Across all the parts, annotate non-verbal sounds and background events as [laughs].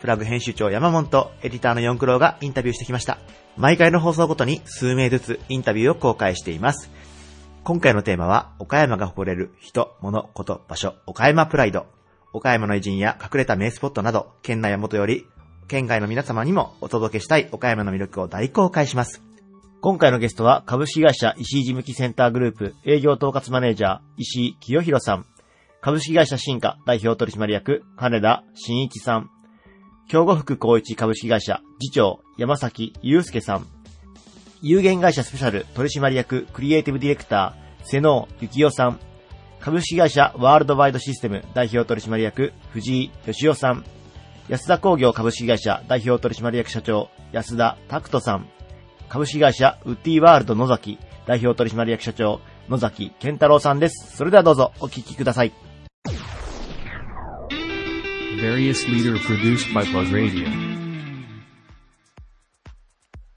プラグ編集長山本とエディターの四クロがインタビューしてきました。毎回の放送ごとに数名ずつインタビューを公開しています。今回のテーマは、岡山が誇れる人、物、こと、場所、岡山プライド。岡山の偉人や隠れた名スポットなど、県内や元より、県外の皆様にもお届けしたい岡山の魅力を大公開します。今回のゲストは、株式会社石井事務機センターグループ営業統括マネージャー、石井清弘さん。株式会社新華代表取締役、金田真一さん。京護福光一株式会社次長、山崎祐介さん。有限会社スペシャル取締役クリエイティブディレクター、瀬能幸代さん。株式会社ワールドワイドシステム代表取締役藤井義雄さん。安田工業株式会社代表取締役社長安田拓人さん。株式会社ウッディワールド野崎代表取締役社長野崎健太郎さんです。それではどうぞお聞きください。Various leader produced by Plug Radio.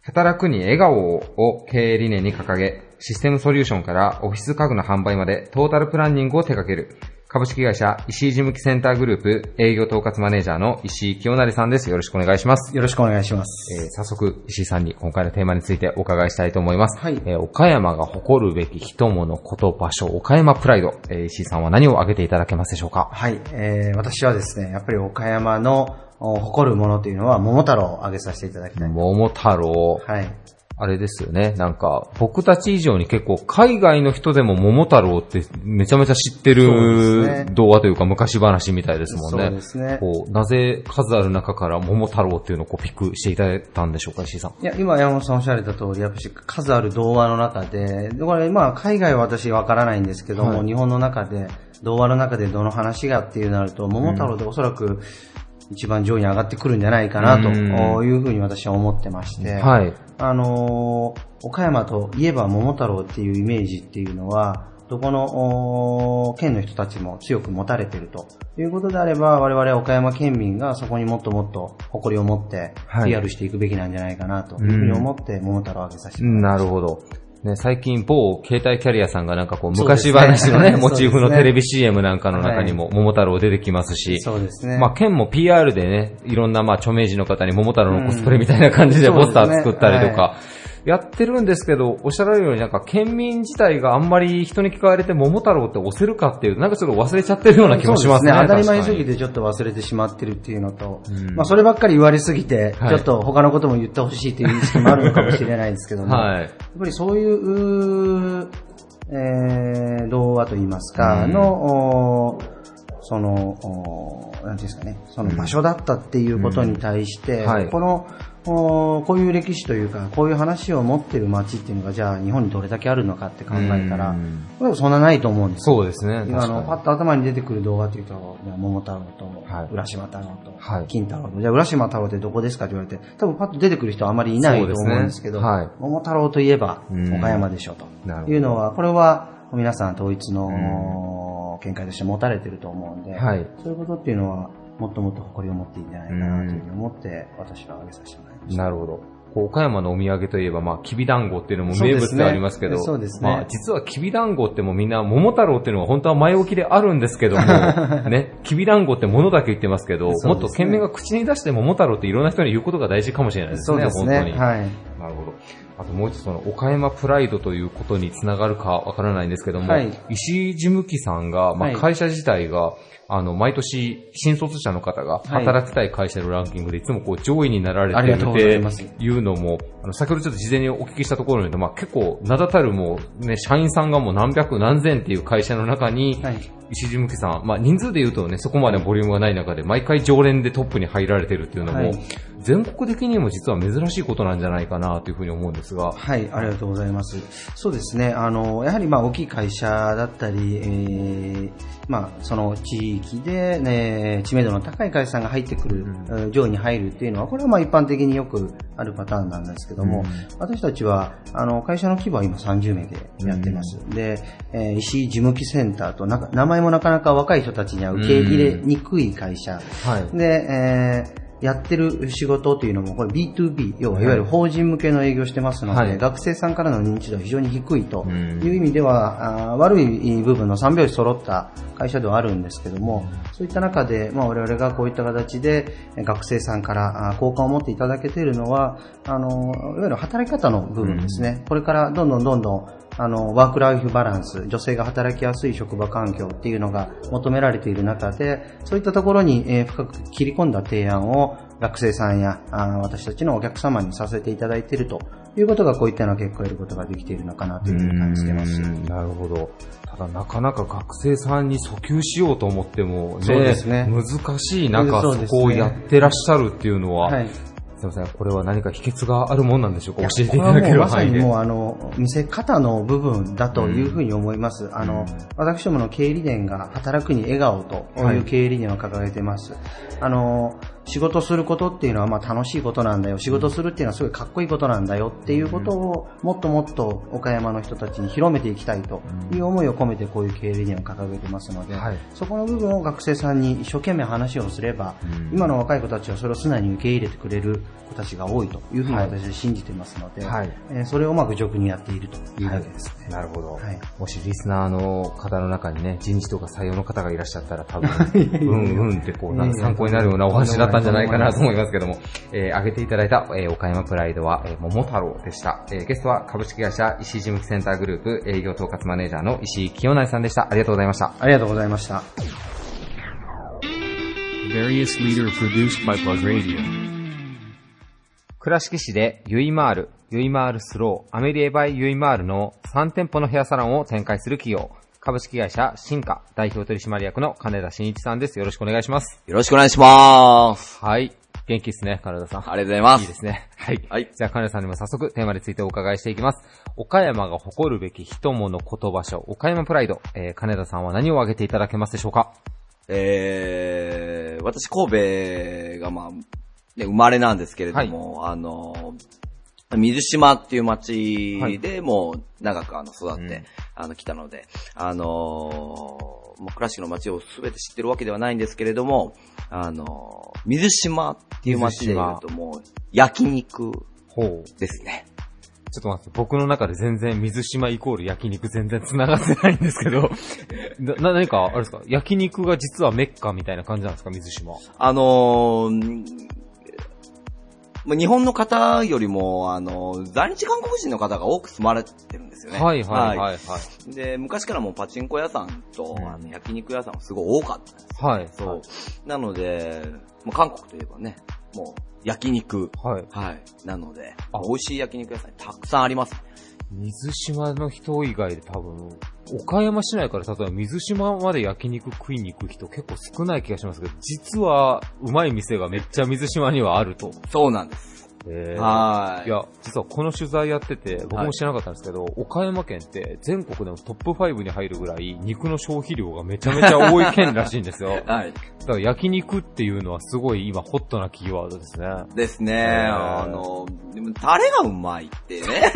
働くに笑顔を経営理念に掲げ、システムソリューションからオフィス家具の販売までトータルプランニングを手掛ける、株式会社石井事務機センターグループ営業統括マネージャーの石井清成さんです。よろしくお願いします。よろしくお願いします。えー早速、石井さんに今回のテーマについてお伺いしたいと思います。はいえー岡山が誇るべき人物、こと、場所、岡山プライド。えー石井さんは何を挙げていただけますでしょうか？はい、えー、私はですね、やっぱり岡山のお誇るものというのは桃太郎を挙げさせていただきたい。桃太郎。はい。あれですよね。なんか、僕たち以上に結構海外の人でも桃太郎ってめちゃめちゃ知ってる童話というか昔話みたいですもんね。そうですねこう、なぜ数ある中から桃太郎っていうのをこうピックしていただいたんでしょうか、石井さん。いや、今山本さんおっしゃられた通り、やっぱり数ある童話の中で、でこれまあ海外は私わからないんですけども、はい日本の中で、童話の中でどの話がっていうなると、桃太郎でおそらく一番上位に上がってくるんじゃないかなとうんいうふうに私は思ってまして、はい。あのー岡山といえば桃太郎っていうイメージっていうのは、どこの県の人たちも強く持たれているということであれば、我々岡山県民がそこにもっともっと誇りを持ってはい PR していくべきなんじゃないかなというふうに思って桃太郎を挙げさせてもらいました。なるほど。ね、最近某携帯キャリアさんがなんかこう昔話のね、ね [laughs] モチーフのテレビ CM なんかの中にも桃太郎出てきますし、そうですね。まあ、県も PR でね、いろんなまあ著名人の方に桃太郎のコスプレみたいな感じでうん。ポスター作ったりとか、やってるんですけど、おっしゃられるようになんか県民自体があんまり人に聞かれて桃太郎って押せるかっていう、なんかちょっと忘れちゃってるような気もしますね。そうですね。当たり前すぎてちょっと忘れてしまってるっていうのと、うんまあそればっかり言われすぎて、はいちょっと他のことも言ってほしいという意識もあるのかもしれないですけども、[laughs] はい。やっぱりそういう、えー、童話といいますか、うんの、その、なんていうんですかね、その場所だったっていうことに対して、うんはいこの、こういう歴史というか、こういう話を持ってる街っていうのが、じゃあ日本にどれだけあるのかって考えたらうん、これはそんなないと思うんですよ。そうですね。今あの、パッと頭に出てくる動画っていうと、桃太郎とはい、浦島太郎とはい、金太郎と、じゃあ浦島太郎ってどこですかって言われて、多分パッと出てくる人はあまりいないと思うんですけど、ねはい。桃太郎といえばうん。岡山でしょと。いうのは、これは皆さん統一の見解として持たれてると思うんで、はい。そういうことっていうのは、もっともっと誇りを持っていいんじゃないかなというふうに思って、私は挙げさせてもらいました。なるほど。岡山のお土産といえば、まあ、きびだんごっていうのも名物でありますけど、そうですねまあ、実はきびだんごってもうみんな、桃太郎っていうのは本当は前置きであるんですけども、[laughs] ね、きびだんごって物だけ言ってますけど、ねもっと県民が口に出して桃太郎っていろんな人に言うことが大事かもしれないですね、そうですね。本当に。はい。なるほど。あともう一つその、岡山プライドということにつながるかわからないんですけども、はい石井事務機さんが、まあ、はい会社自体が、あの、毎年、新卒者の方がはい働きたい会社のランキングでいつもこう上位になられてるっていうのも、あの、先ほどちょっと事前にお聞きしたところによると、まあ、結構、名だたるもう、ね、社員さんがもう何百何千っていう会社の中に、はい。石井事務機さん、まあ、人数で言うとね、そこまでボリュームがない中で、毎回常連でトップに入られてるっていうのも、はい。全国的にも実は珍しいことなんじゃないかなというふうに思うんですが、はい、ありがとうございます。そうですね、あの、やはりまあ大きい会社だったり、えーまあその地域でね、知名度の高い会社さんが入ってくる、えー上位に入るっていうのは、これはまあ一般的によくあるパターンなんですけども、私たちは、あの、会社の規模は今30名でやってます。で、えー石井事務機センターとなんか、名前もなかなか若い人たちには受け入れにくい会社。はい。で、えーやってる仕事というのも、これ B2B、要はいわゆる法人向けの営業してますので、はい。学生さんからの認知度は非常に低いと。うん。いう意味では、あー悪い部分の3拍子揃った会社ではあるんですけども、そういった中で、まあ、我々がこういった形でえ学生さんから好感を持っていただけているのは、あの、いわゆる働き方の部分ですね。これからどんどんどんどんあの、ワークライフバランス、女性が働きやすい職場環境っていうのが求められている中で、そういったところに、えー深く切り込んだ提案を学生さんやあ私たちのお客様にさせていただいているということがこういったような結果を得ることができているのかなというふうに感じてます。なるほど。ただなかなか学生さんに訴求しようと思ってもね、そうですね難しい中、そねそこをやってらっしゃるっていうのは、はい。すいません、これは何か秘訣があるもんなんでしょうか？教えていただけるこれはもうまさ。にもうあの、見せ方の部分だというふうに思います。あの、私どもの経営理念が働くに笑顔という経営理念を掲げてます。あの、仕事することっていうのはまあ楽しいことなんだよ。仕事するっていうのはすごいかっこいいことなんだよ。っていうことをもっともっと岡山の人たちに広めていきたいと。いう思いを込めてこういう経営理念を掲げてますので、はい。そこの部分を学生さんに一生懸命話をすれば、今の若い子たちはそれを素直に受け入れてくれる子たちが多いというふうに私は信じてますので、はい。えーそれをうまく俗にやっているというわけですね。なるほど、はい。もしリスナーの方の中にね、人事とか採用の方がいらっしゃったら多分、[laughs] うんうんってこう、参考になるようなお話だったんじゃないかなと思いますけども、えー、挙げていただいた、えー岡山プライドは、えー、桃太郎でした。えー、ゲストは株式会社石井事務機センターグループ営業統括マネージャーの石井清内さんでした。ありがとうございました。ありがとうございました。Various leader produced by Plug Radio. 倉敷市でユイマール、ユイマールスロー、アメリエバイユイマールの3店舗のヘアサロンを展開する企業、株式会社新華代表取締役の金田真一さんです。よろしくお願いします。よろしくお願いします。はい。元気ですね、金田さん。ありがとうございます。いいですね。はい。はいじゃあ、金田さんにも早速テーマについてお伺いしていきます。岡山が誇るべき人物、事、場所、岡山プライド。えー、金田さんは何を挙げていただけますでしょうか？えー、私神戸がまあ、ね、生まれなんですけれども、あの、水島っていう町でもう長くあの育って、うんあの来たので、あのもう倉敷の町をすべて知ってるわけではないんですけれども、あの水島っていう町で言うともう焼肉。ですね。ちょっと待って、僕の中で全然水島イコール焼肉全然繋がってないんですけど、[laughs] な、な何か、あれですか？焼肉が実はメッカみたいな感じなんですか水島。あのーまあ日本の方よりも、あの、在日韓国人の方が多く住まれてるんですよね。はいはいはいはい。で、昔からもうパチンコ屋さんと、うんあの焼肉屋さんがすごい多かったんです。はい。そう。なので、まあ、韓国といえばね、もう焼肉。はい。はい。なのであ、美味しい焼肉屋さんたくさんあります。水島の人以外で多分、岡山市内から例えば水島まで焼肉食いに行く人結構少ない気がしますけど、実はうまい店がめっちゃ水島にはあると。そうなんです。えーはい。いや、実はこの取材やってて、僕も知らなかったんですけど、岡山県って全国でもトップ5に入るぐらい肉の消費量がめちゃめちゃ多い県らしいんですよ。だ [laughs] はい。から焼肉っていうのはすごい今ホットなキーワードですね。ですね。へーあの、タレがうまいってね。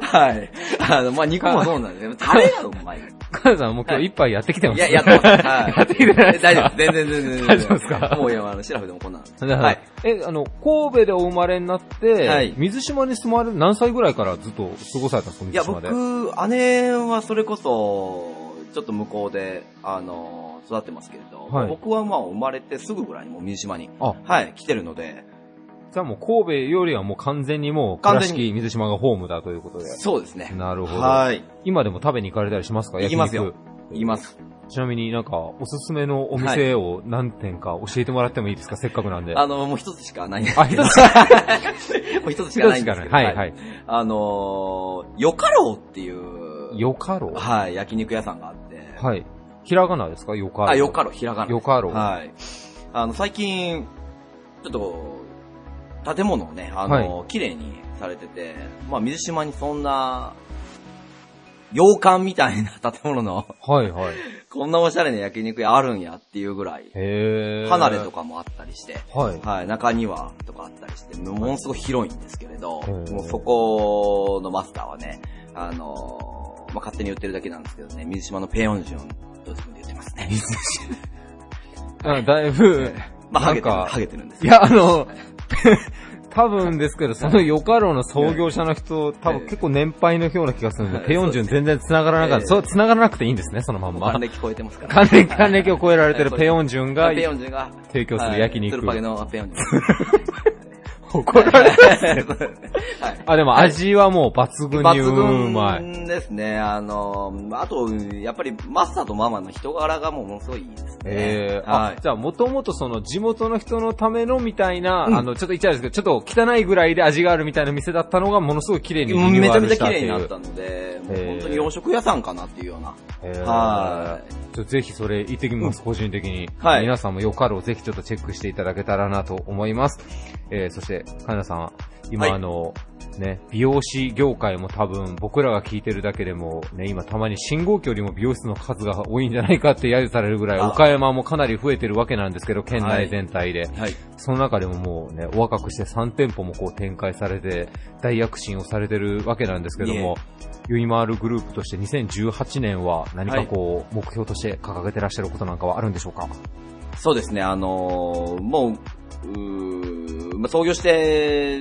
[laughs] はい。あの、まあ、肉もそうなんですけど、タレがうまい。カズさんもう今日一杯やってきてますいや、やってます。はい。やってきてないですか大丈夫。全然全然全然。大丈夫ですか？もういや、あの、シラフでもこんなんで。ははいい。。え、あの、神戸でお生まれになって、はい水島に住まれる何歳ぐらいからずっと過ごされたんですかいや、水島で？僕、姉はそれこそ、ちょっと向こうで、あの、育ってますけれど、はい僕はまあ生まれてすぐぐらいにもう水島に、あ、はい、来てるので、じゃあもう神戸よりはもう完全にもう、倉敷水島がホームだということで。そうですね。なるほど。はい。今でも食べに行かれたりしますか？行きますよ焼行きます。肉ちなみになんか、おすすめのお店を何店か教えてもらってもいいですか？せっかくなんで。あの、もう一つしかないんですあ、けど。一つ [laughs] もう一つしかないんですけど。はい、はい。あのー、よかろうっていう、よかろはい、焼肉屋さんがあって。はい。ひらがなですか？よかろあ、よかろう、ひらがな。よかろうはい。あの、最近、ちょっと、建物をね、あの、綺麗にされてて、まあ、水島にそんな、洋館みたいな [laughs] 建物の、はい、はい。こんなおしゃれな焼肉屋あるんやっていうぐらい。離れとかもあったりして、はい。はい、中庭とかあったりして、ものすごい広いんですけれど、うんもうそこのマスターはね、あのーまあ、勝手に言ってるだけなんですけどね、水島のペヨンジュンと自分で言ってますね。あだいぶ、[laughs] まあ、ハゲてるんですいや、あの、[laughs] [laughs] 多分ですけど、そのヨカロの創業者の人、多分結構年配のような気がするんで、はいペヨンジュン全然繋がらなかった。ええそう、繋がらなくていいんですね、そのまんま還。暦超えてますから。還暦、還暦を超えられてるペヨンジュンがペヨンジュンが提供する焼肉ルパゲのペヨンジュン。[laughs] 怒られる。[laughs] はい。あ、でも味はもう抜群にうまい。抜群ですね。あの、あと、やっぱりマスターとママの人柄がもうものすごいいいですね。えー、あ、はい。じゃあもともとその地元の人のためのみたいな、うんあの、ちょっと言っちゃうんですけど、ちょっと汚いぐらいで味があるみたいな店だったのがものすごい綺麗にリニューアめちゃめちゃルしたっていう。綺麗になったので、もう本当に洋食屋さんかなっていうような。はい。ちょぜひそれ行ってきます、[laughs] 個人的に。はい皆さんもよかろうぜひちょっとチェックしていただけたらなと思います。えー、そして、かなさん、今、はいあの、ね、美容師業界も多分僕らが聞いてるだけでも、ね、今たまに信号機よりも美容室の数が多いんじゃないかって揶揄されるぐらい、あ岡山もかなり増えてるわけなんですけど、県内全体で。はい。その中でももうね、お若くして3店舗もこう展開されて、大躍進をされてるわけなんですけども、ユイマールグループとして2018年は何かこう、目標として掲げてらっしゃることなんかはあるんでしょうか？そうですね、あのーもう、うーまあ、創業して、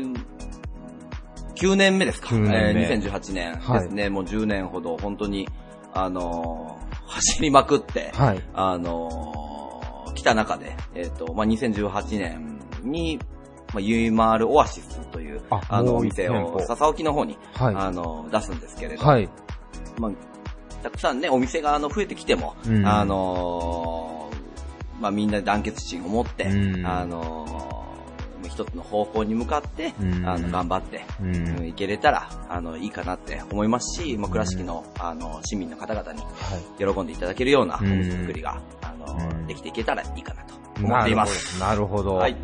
9年目ですか。9年目。えー2018年ですね、もう10年ほど本当に、あのー [laughs] 走りまくって、はい。あのー来た中で、えっ、と、まあ、2018年に、まあ、ユイマールオアシスという、ああの、お店を笹沖の方に、はい。あの、出すんですけれど、はい。まあ、たくさんね、お店があの増えてきても、うんあのーまあ、みんなで団結心を持って、うんあのー一つの方向に向かって、うんあの、頑張って、ううんん。いけれたら、あの、いいかなって思いますし、まあ、倉敷の、あの、市民の方々にはい。喜んでいただけるようなおうん店作りが、あのうんできていけたらいいかなと思っています。ど。なるほど。はい。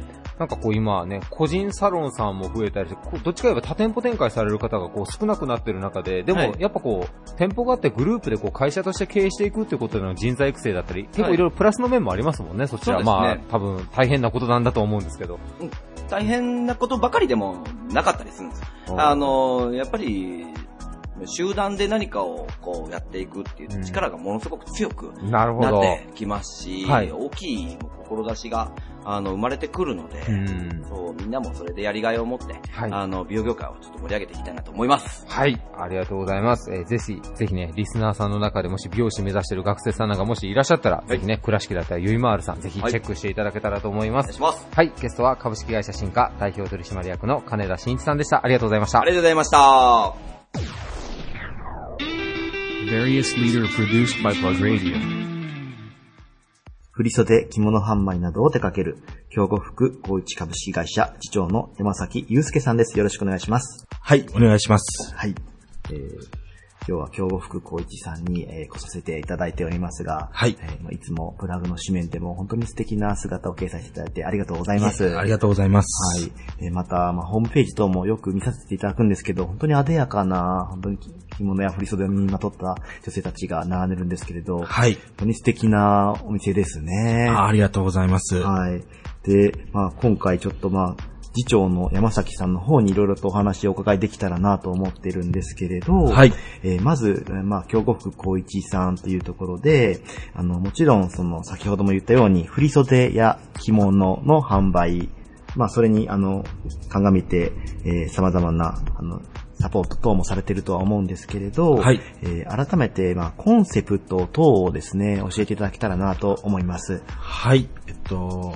なんかこう今ね、個人サロンさんも増えたりして、どっちか言えば多店舗展開される方がこう少なくなってる中で、でもはいやっぱこう、店舗があってグループでこう会社として経営していくっていうことでの人材育成だったり、結構いろいろプラスの面もありますもんね、そちら。ねまあ多分大変なことなんだと思うんですけど。大変なことばかりでもなかったりするんです。あの、やっぱり、集団で何かをこうやっていくっていう力がものすごく強くなっなるほど。てきますし、はい大きい志があの生まれてくるので、うん。そうみんなもそれでやりがいを持って、はいあの美容業界をちょっと盛り上げていきたいなと思います。はい。ありがとうございます。えーぜひ、ぜひね、リスナーさんの中でもし美容師目指してる学生さんなんかもしいらっしゃったら、ぜひね、倉敷だったらゆいまーるさん、ぜひチェックしていただけたらと思います。お願いします。はい。ゲストは株式会社新化代表取締役の金田真一さんでした。ありがとうございましたあり。がとうございました。Various leader produced by Plug Radio. 振袖、着物販売などを手掛ける、兵庫福光一株式会社次長の山崎祐介さんです。よろしくお願いします。はい、お願いします。はい。えー今日は兵庫福光一さんに、えー来させていただいておりますが、はいえーまあいつもプラグの紙面でも本当に素敵な姿を掲載していただいてありがとうございます。ありがとうございます。はい。えーまた、まあ、ホームページ等もよく見させていただくんですけど、本当に艶やかな、本当に着物や振袖を身にまとった女性たちが並んでるんですけれど、本はい。当に素敵なお店ですね。あありがとうございます。はい。で、まあ、今回ちょっとまあ、次長の山崎さんの方にいろいろとお話をお伺いできたらなと思ってるんですけれど、はいえーまず、えーまあ、京極光一さんというところで、あの、もちろん、その、先ほども言ったように、振袖や着物の販売、まあ、それに、あの、鑑みて、えー様々な、あの、サポート等もされてるとは思うんですけれど、はいえー改めて、まあ、コンセプト等をですね、教えていただけたらなと思います。はい。えっと、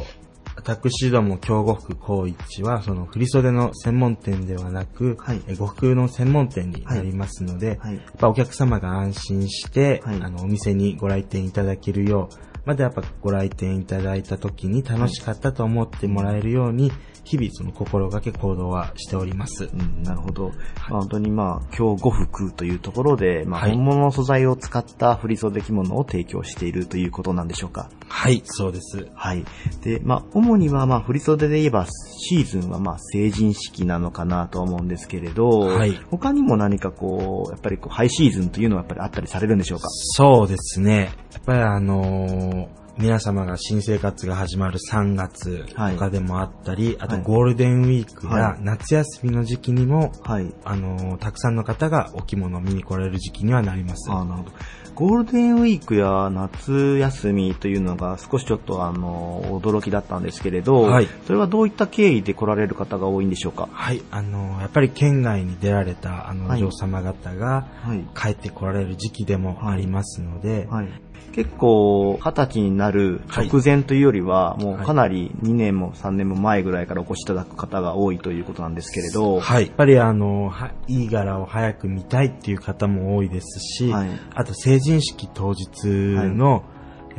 私ども京呉服高一は、その振袖の専門店ではなく、はい。え呉服の専門店になりますので、はい。やっぱお客様が安心して、はい。あの、お店にご来店いただけるよう、またやっぱご来店いただいた時に楽しかったと思ってもらえるように、日々その心がけ行動はしております。うん、なるほど。まあ、本当にまあ、今日呉服というところで、まあ、はい本物の素材を使った振袖着物を提供しているということなんでしょうか。はい、そうです。はい。で、まあ、主には、まあ、振袖で言えば、シーズンは、まあ、成人式なのかなとは思うんですけれど、はい他にも何かこう、やっぱりこう、ハイシーズンというのはやっぱりあったりされるんでしょうか？そうですね。やっぱりあのー皆様が新生活が始まる3月とかでもあったり、あとはいゴールデンウィークはや夏休みの時期にも、はい。あのーたくさんの方がお着物を見に来られる時期にはなります。ああ、なるほど。ゴールデンウィークや夏休みというのが少しちょっとあの、驚きだったんですけれど、はいそれはどういった経緯で来られる方が多いんでしょうか？はい、あのーやっぱり県外に出られたあの、はいお嬢様方がはい。帰って来られる時期でもありますので、はい。結構、二十歳になる直前というよりは、もうはいかなり2年も3年も前ぐらいからお越しいただく方が多いということなんですけれど、はい。やっぱりあの、はいい柄を早く見たいっていう方も多いですし、はい。あと成人式当日の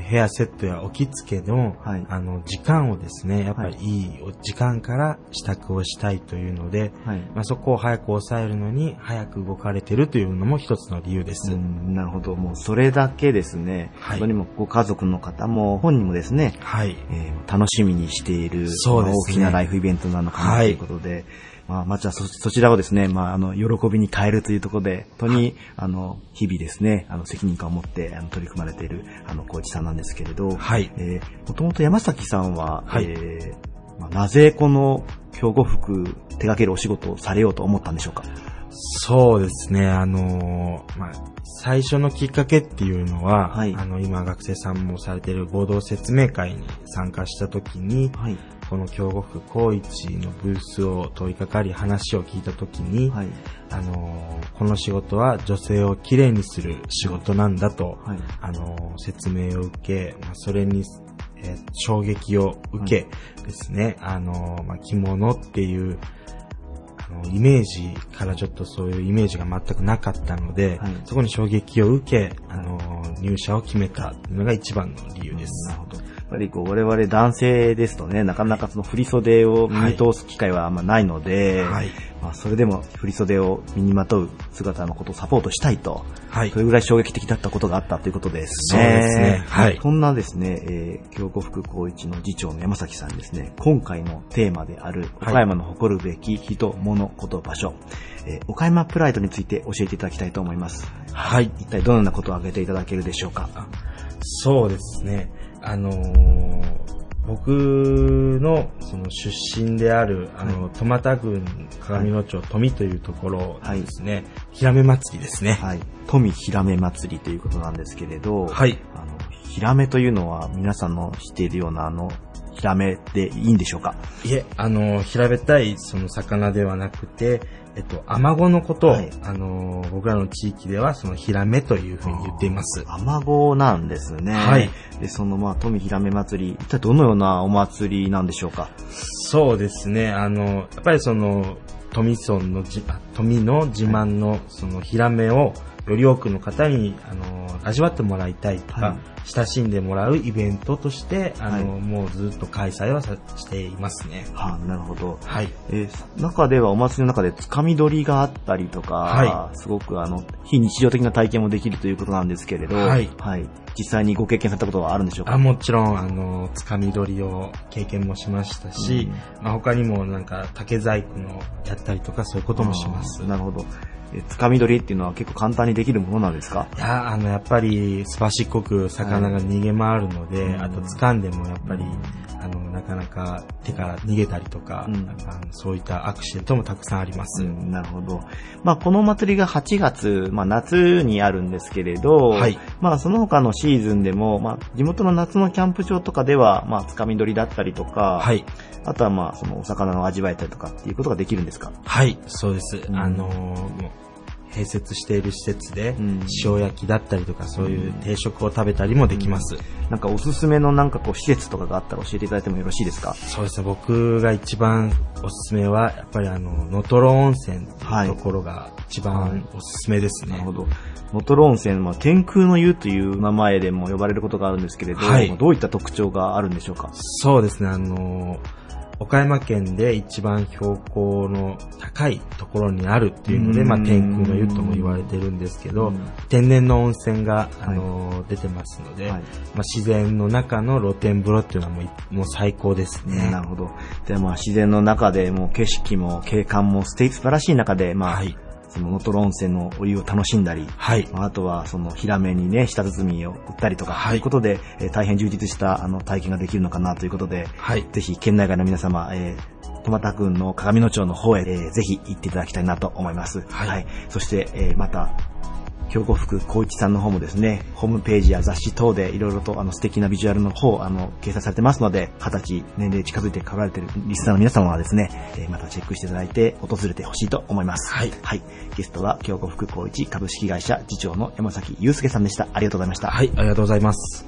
ヘアセットやお着付けの、はいあの、時間をですね、やっぱりいいお時間から支度をしたいというので、はい。まあ、そこを早く抑えるのに早く動かれてるというのも一つの理由です。うん、なるほど。もうそれだけですね。はい本当にもご家族の方も、本人もですね、はい。えー楽しみにしている、そうですね大きなライフイベントなのかなとはいいうことで、まあ、まずはそ、そちらをですね、まあ、あの、喜びに変えるというところで、本当に、あの、日々ですね、あの、責任感を持って、あの、取り組まれている、あの、小市さんなんですけれど、はい。えー、もともと山崎さんは、はい。えーまあ、なぜこの、兵庫服手掛けるお仕事をされようと思ったんでしょうか？そうですね、あのーまあ、最初のきっかけっていうのは、はい。あの、今学生さんもされている合同説明会に参加した時に、はい。この京極高一のブースを問いかかり話を聞いた時に、はい。あのーこの仕事は女性をきれいにする仕事なんだと、はい。あのー説明を受け、まあ、それに、えー衝撃を受けですね、あのーまあ、着物っていう、あの、イメージからちょっとそういうイメージが全くなかったので、はいそこに衝撃を受け、あのー入社を決めたのが一番の理由です。なるほど。やっぱりこう、我々男性ですとね、なかなかその振袖を身に通す機会はあんまないので、はいまあ、それでも振袖を身にまとう姿のことをサポートしたいと、はいそれぐらい衝撃的だったことがあったということですね。そうですねはいそんなですね、えー、京子福光一の次長の山崎さんですね、今回のテーマである、はい岡山の誇るべき人、物、こと、場所、えー岡山プライドについて教えていただきたいと思います。はい。一体どのようなことを挙げていただけるでしょうか？そうですね。あのー僕のその出身である、あの、トマタ郡鏡野町富というところですね、ヒラメ祭りですね。はい。富ひらめ祭りということなんですけれど、はい。あの、ヒラメというのは皆さんの知っているようなあの、ヒラメでいいんでしょうか？いえ、あの、平べったいその魚ではなくて、えっと、アマゴのことを、はいあの、僕らの地域ではそのヒラメというふうに言っています。アマゴなんですね。はい。で、そのまあ、富ひらめ祭り、一体どのようなお祭りなんでしょうか？そうですね。あの、やっぱりその、富村のじ、あ富の自慢のそのヒラメをより多くの方に、あの、味わってもらいたいとか、はい親しんでもらうイベントとして、あの、はいもうずっと開催はさしていますね。はあ、なるほど。はい。えー中ではお祭りの中でつかみ取りがあったりとか、はすごくあの、非日常的な体験もできるということなんですけれど、はい実際にご経験されたことはあるんでしょうか？あもちろん、あの、つかみ取りを経験もしましたし、まあ、他にもなんか竹細工のやったりとかそういうこともします。なるほど。えつかみ取りっていうのは結構簡単にできるものなんですか？いや、あの、やっぱり、すばしっこく魚が逃げ回るので、うんあと掴んでもやっぱり、あの、なかなか手から逃げたりとか、うんあのそういったアクシデントもたくさんあります。うん、なるほど。まあ、このお祭りが8月、まあ、夏にあるんですけれど、はいまあ、その他のシーズンでも、まあ、地元の夏のキャンプ場とかでは、まあ、つかみ取りだったりとか、はい。あとはまあ、そのお魚の味わえたりとかっていうことができるんですか？はい、そうです。うんあのー併設している施設で、ん。塩焼きだったりとか、そういう定食を食べたりもできます。なんかおすすめのなんかこう施設とかがあったら教えていただいてもよろしいですか？そうですね、僕が一番おすすめは、やっぱりあの、能取温泉ってい。うところが一番おすすめですね。なるほど。能取温泉は天空の湯という名前でも呼ばれることがあるんですけれど、はい。どういった特徴があるんでしょうか？そうですね、あの、岡山県で一番標高の高いところにあるっていうので、うん。まあ、天空の湯とも言われてるんですけど、うん。天然の温泉が、あの出てますので、はい。まあ、自然の中の露天風呂っていうのはもういもう最高ですね。なるほど。で、まあ自然の中でもう景色も景観も素敵素晴らしい中で、まあ、はいその能取温泉のお湯を楽しんだり、はい。まああとは、その、ヒラメにね、舌包みを売ったりとか、はいということで、えー大変充実した、あの、体験ができるのかなということで、はい。ぜひ、県内外の皆様、えー、トマタ君の鏡野町の方へ、えーぜひ行っていただきたいなと思います。はいそして、えーまた、京子福光一さんの方もですね、ホームページや雑誌等でいろいろとあの素敵なビジュアルの方、あの、掲載されてますので、二十歳、年齢近づいて来られているリスナーの皆様はですね、えーまたチェックしていただいて、訪れてほしいと思います。はいはい。ゲストは、京子福光一株式会社次長の山崎祐介さんでした。ありがとうございました。はい、ありがとうございます。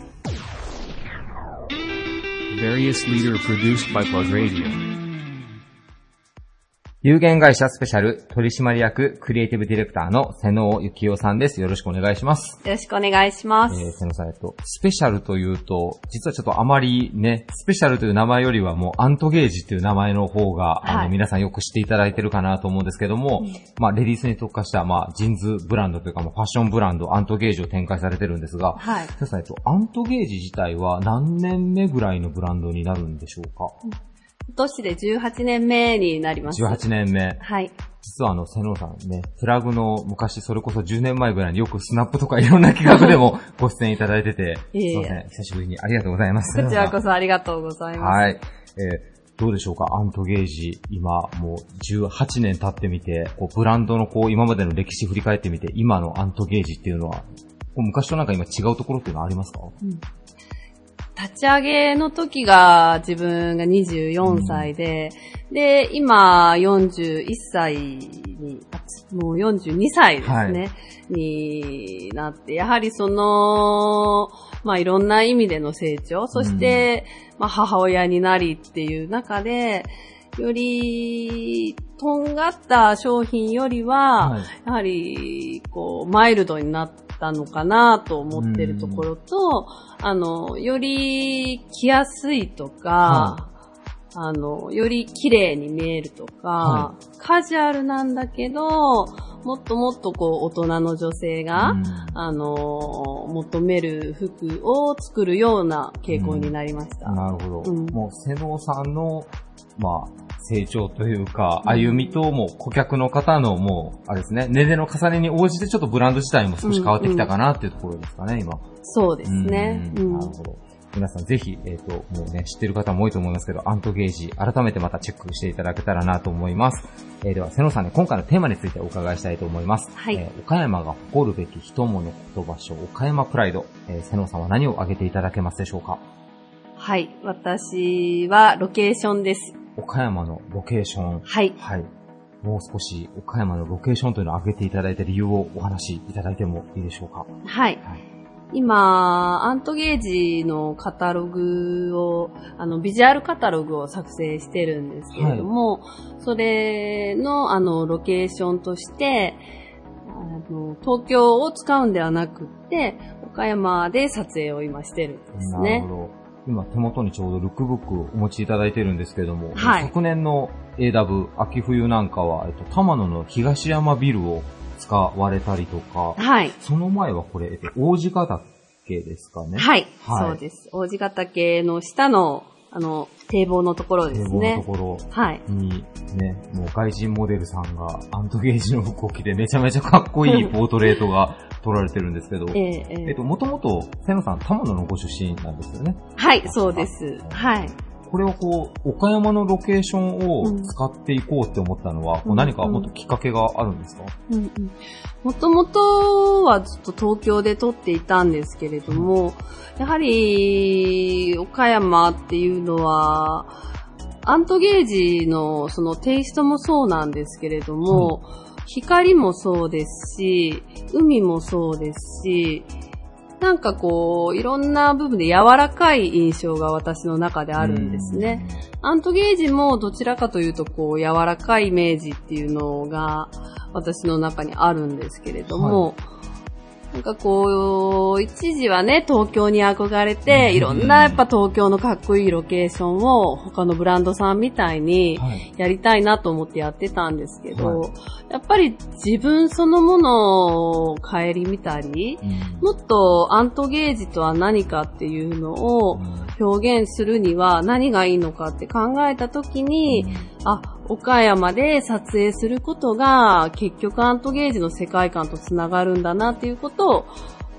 Various leader produced by Plug Radio. 有限会社スペシャル取締役クリエイティブディレクターの瀬野幸雄さんです。よろしくお願いします。よろしくお願いします。えー、瀬野さん、えっと、スペシャルというと、実はちょっとあまりね、スペシャルという名前よりはもうアントゲージっていう名前の方が、あの、はい皆さんよく知っていただいてるかなと思うんですけども、まあ、レディースに特化した、まあ、ジーンズブランドというか、まあ、ファッションブランド、アントゲージを展開されてるんですが、はい。瀬野さん、えっと、アントゲージ自体は何年目ぐらいのブランドになるんでしょうか？今年で18年目になります。18年目。はい。実はあの、瀬能さんね、プラグの昔、それこそ10年前ぐらいによくスナップとかいろんな企画でも [laughs] ご出演いただいてて、すいえいえいません、久しぶりにありがとうございます。こちらこそありがとうございます。はい。えーどうでしょうか？アントゲージ、今、もう18年経ってみて、こうブランドのこう、今までの歴史振り返ってみて、今のアントゲージっていうのは、こう昔となんか今違うところっていうのはありますか？立ち上げの時が自分が24歳で、で、今41歳に、あもう42歳ですね、になって、やはりその、まあいろんな意味での成長、そして、まあ母親になりっていう中で、より、とんがった商品よりは、はい。やはり、こう、マイルドになったのかなと思ってるところと、あの、より着やすいとか、あの、より綺麗に見えるとか、はカジュアルなんだけど、もっともっとこう、大人の女性が、うん。あの、求める服を作るような傾向になりました。なるほど。うん。もう、瀬能さんの、まあ、成長というか、歩みと、もう、顧客の方の、もう、あれですね、年齢の重ねに応じて、ちょっとブランド自体も少し変わってきたかなっていうところですかね、今。そうですね。ううんんなるほど。皆さんぜひ、えっ、と、もうね、知ってる方も多いと思いますけど、アントゲージ、改めてまたチェックしていただけたらなと思います。えーでは、瀬野さんね、今回のテーマについてお伺いしたいと思います。はいえー岡山が誇るべき人物言葉書、岡山プライド。えー瀬野さんは何を挙げていただけますでしょうか？はい。私はロケーションです。岡山のロケーション。はい。はい。もう少し岡山のロケーションというのを挙げていただいた理由をお話しいただいてもいいでしょうか？はい。はい。今、アントゲージのカタログを、あの、ビジュアルカタログを作成してるんですけれども、それの、あの、ロケーションとして、あの、東京を使うんではなくって、岡山で撮影を今してるんですねなるほ。ど。今手元にちょうどルックブックをお持ちいただいてるんですけども、はい昨年の AW 秋冬なんかは、えっと、玉野の東山ビルを使われたりとか、はい。その前はこれ、えっと、王子ヶ岳ですかね。はい。はいそうです。王子ヶ岳の下の、あの、堤防のところです堤防のねと。ころはい。に、ね、もう外人モデルさんがアントゲージの服を着てめちゃめちゃかっこいいポートレートが撮られてるんですけど、えええええっと、もともと、瀬野さん、玉野のご出身なんですよね。はい、そうです。はい。これをこう、岡山のロケーションを使っていこうって思ったのは、こう何かもっときっかけがあるんですか、うんうん。もともとはずっと東京で撮っていたんですけれども、やはり岡山っていうのは、アントゲージのそのテイストもそうなんですけれども、光もそうですし、海もそうですし、なんかこう、いろんな部分で柔らかい印象が私の中であるんですね。アントゲージもどちらかというと、こう、柔らかいイメージっていうのが私の中にあるんですけれども、なんかこう、一時はね、東京に憧れて、いろんなやっぱ東京のかっこいいロケーションを他のブランドさんみたいにはい。やりたいなと思ってやってたんですけど、はやっぱり自分そのものを顧みたり、もっとアントゲージとは何かっていうのを表現するには何がいいのかって考えたときに、あ、岡山で撮影することが結局アントゲージの世界観とつながるんだなっていうことを、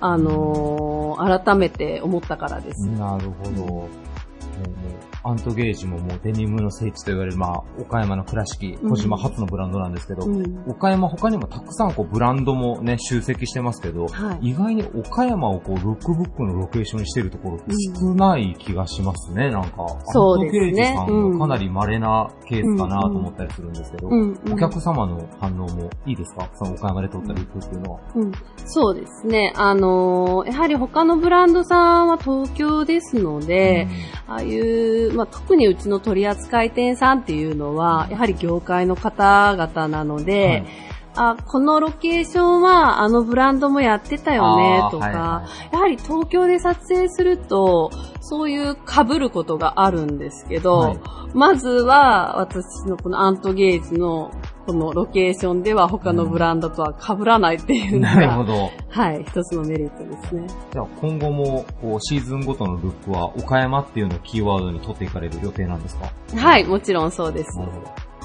あのー改めて思ったからです。なるほど。うんアントゲージももうデニムの聖地と言われる、まあ、岡山の倉敷、小島初のブランドなんですけど、うん。岡山他にもたくさんこうブランドもね、集積してますけど、はい。意外に岡山をこう、ルックブックのロケーションにしてるところって少ない気がしますね、なんか。そうですね。アントゲージさうん。んがかなり稀なケースかなと思ったりするんですけど、うんうんお客様の反応もいいですか？その岡山で撮ったルックっていうのは。うん、そうですね。あのーやはり他のブランドさんは東京ですので、ああいう、まあ、特にうちの取扱店さんっていうのは、やはり業界の方々なので、はい。あ、このロケーションはあのブランドもやってたよねとか、はいはやはり東京で撮影すると、そういう被ることがあるんですけど、はい。まずは私のこのアントゲージのこのロケーションでは他のブランドとは被らないっていうのが、なるほど。はい、一つのメリットですね。じゃあ今後もこうシーズンごとのルックは岡山っていうのをキーワードに取っていかれる予定なんですか？はい、もちろんそうです。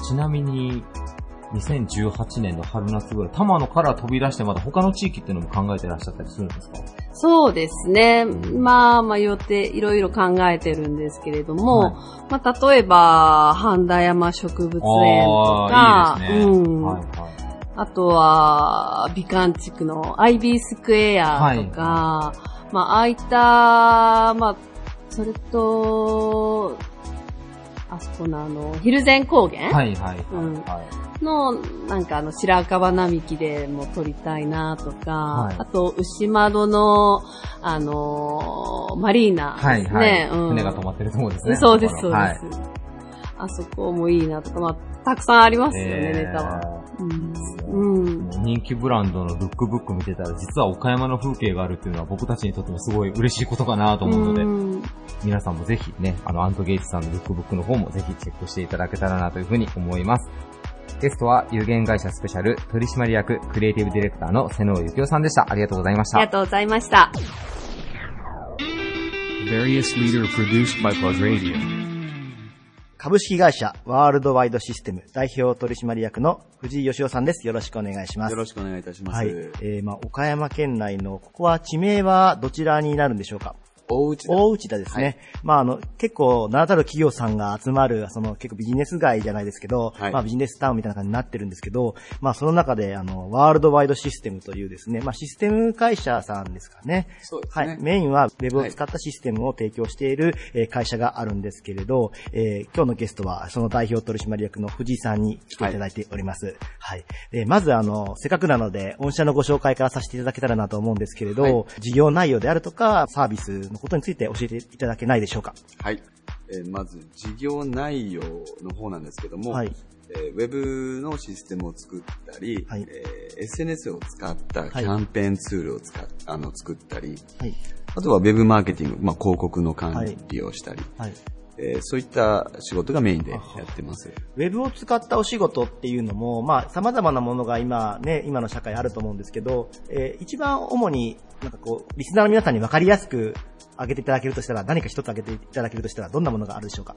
ちなみに、2018年の春夏ぐらい、玉野から飛び出してまだ他の地域っていうのも考えてらっしゃったりするんですか？そうですね。まあ、まあ、予定、いろいろ考えてるんですけれども、はいまあ、例えば、半田山植物園とか、いいね。うんはいはい。あとは、美観地区のアイビースクエアとか、まあ、ああいった、まあ、それと、あそこのあの、ヒルゼン高原、はいはいうんはい。の、なんかあの、白樺並木でも撮りたいなとか、はいあと、牛窓の、あのーマリーナですね。はいはい。うん船が止まってるところですね。そうです、そうです。はいあそこもいいなとか、まあ、たくさんありますよね、えーネタは。うん。うん。もう人気ブランドのルックブック見てたら、実は岡山の風景があるっていうのは僕たちにとってもすごい嬉しいことかなと思うので、うん皆さんもぜひね、あの、アントゲージさんのルックブックの方もぜひチェックしていただけたらなというふうに思います。ゲストは有限会社スペシャル取締役クリエイティブディレクターの瀬能幸雄さんでした。ありがとうございました。ありがとうございました。株式会社ワールドワイドシステム代表取締役の藤井義雄さんです。よろしくお願いします。よろしくお願いいたします。はい。えー、まあ、岡山県内の、ここは地名はどちらになるんでしょうか？大内田大内田ですね。まあ、あの、結構、名だたる企業さんが集まる、その、結構ビジネス街じゃないですけど、はいまあ、ビジネスタウンみたいな感じになってるんですけど、まあ、その中で、あの、ワールドワイドシステムというですね、まあ、システム会社さんですかね。そうですねはい。メインは、ウェブを使ったシステムを提供している、えー会社があるんですけれど、えー今日のゲストは、その代表取締役の藤井さんに来ていただいております。はい。で、まず、あの、せっかくなので、御社のご紹介からさせていただけたらなと思うんですけれど、はい事業内容であるとか、サービスのことについて教えていただけないでしょうか？はい。えーまず、事業内容の方なんですけども、はいえーウェブのシステムを作ったり、はいえー SNS を使ったキはいャンペーンツールを使っあの作ったり、はい。あとはウェブマーケティング、まあ、広告の管理をしたり、はい。えーそういった仕事がメインでやってます。ウェブを使ったお仕事っていうのも、まあ、様々なものが今ね、今の社会あると思うんですけど、えー一番主に、なんかこう、リスナーの皆さんに分かりやすく挙げていただけるとしたら、何か一つ挙げていただけるとしたら、どんなものがあるでしょうか？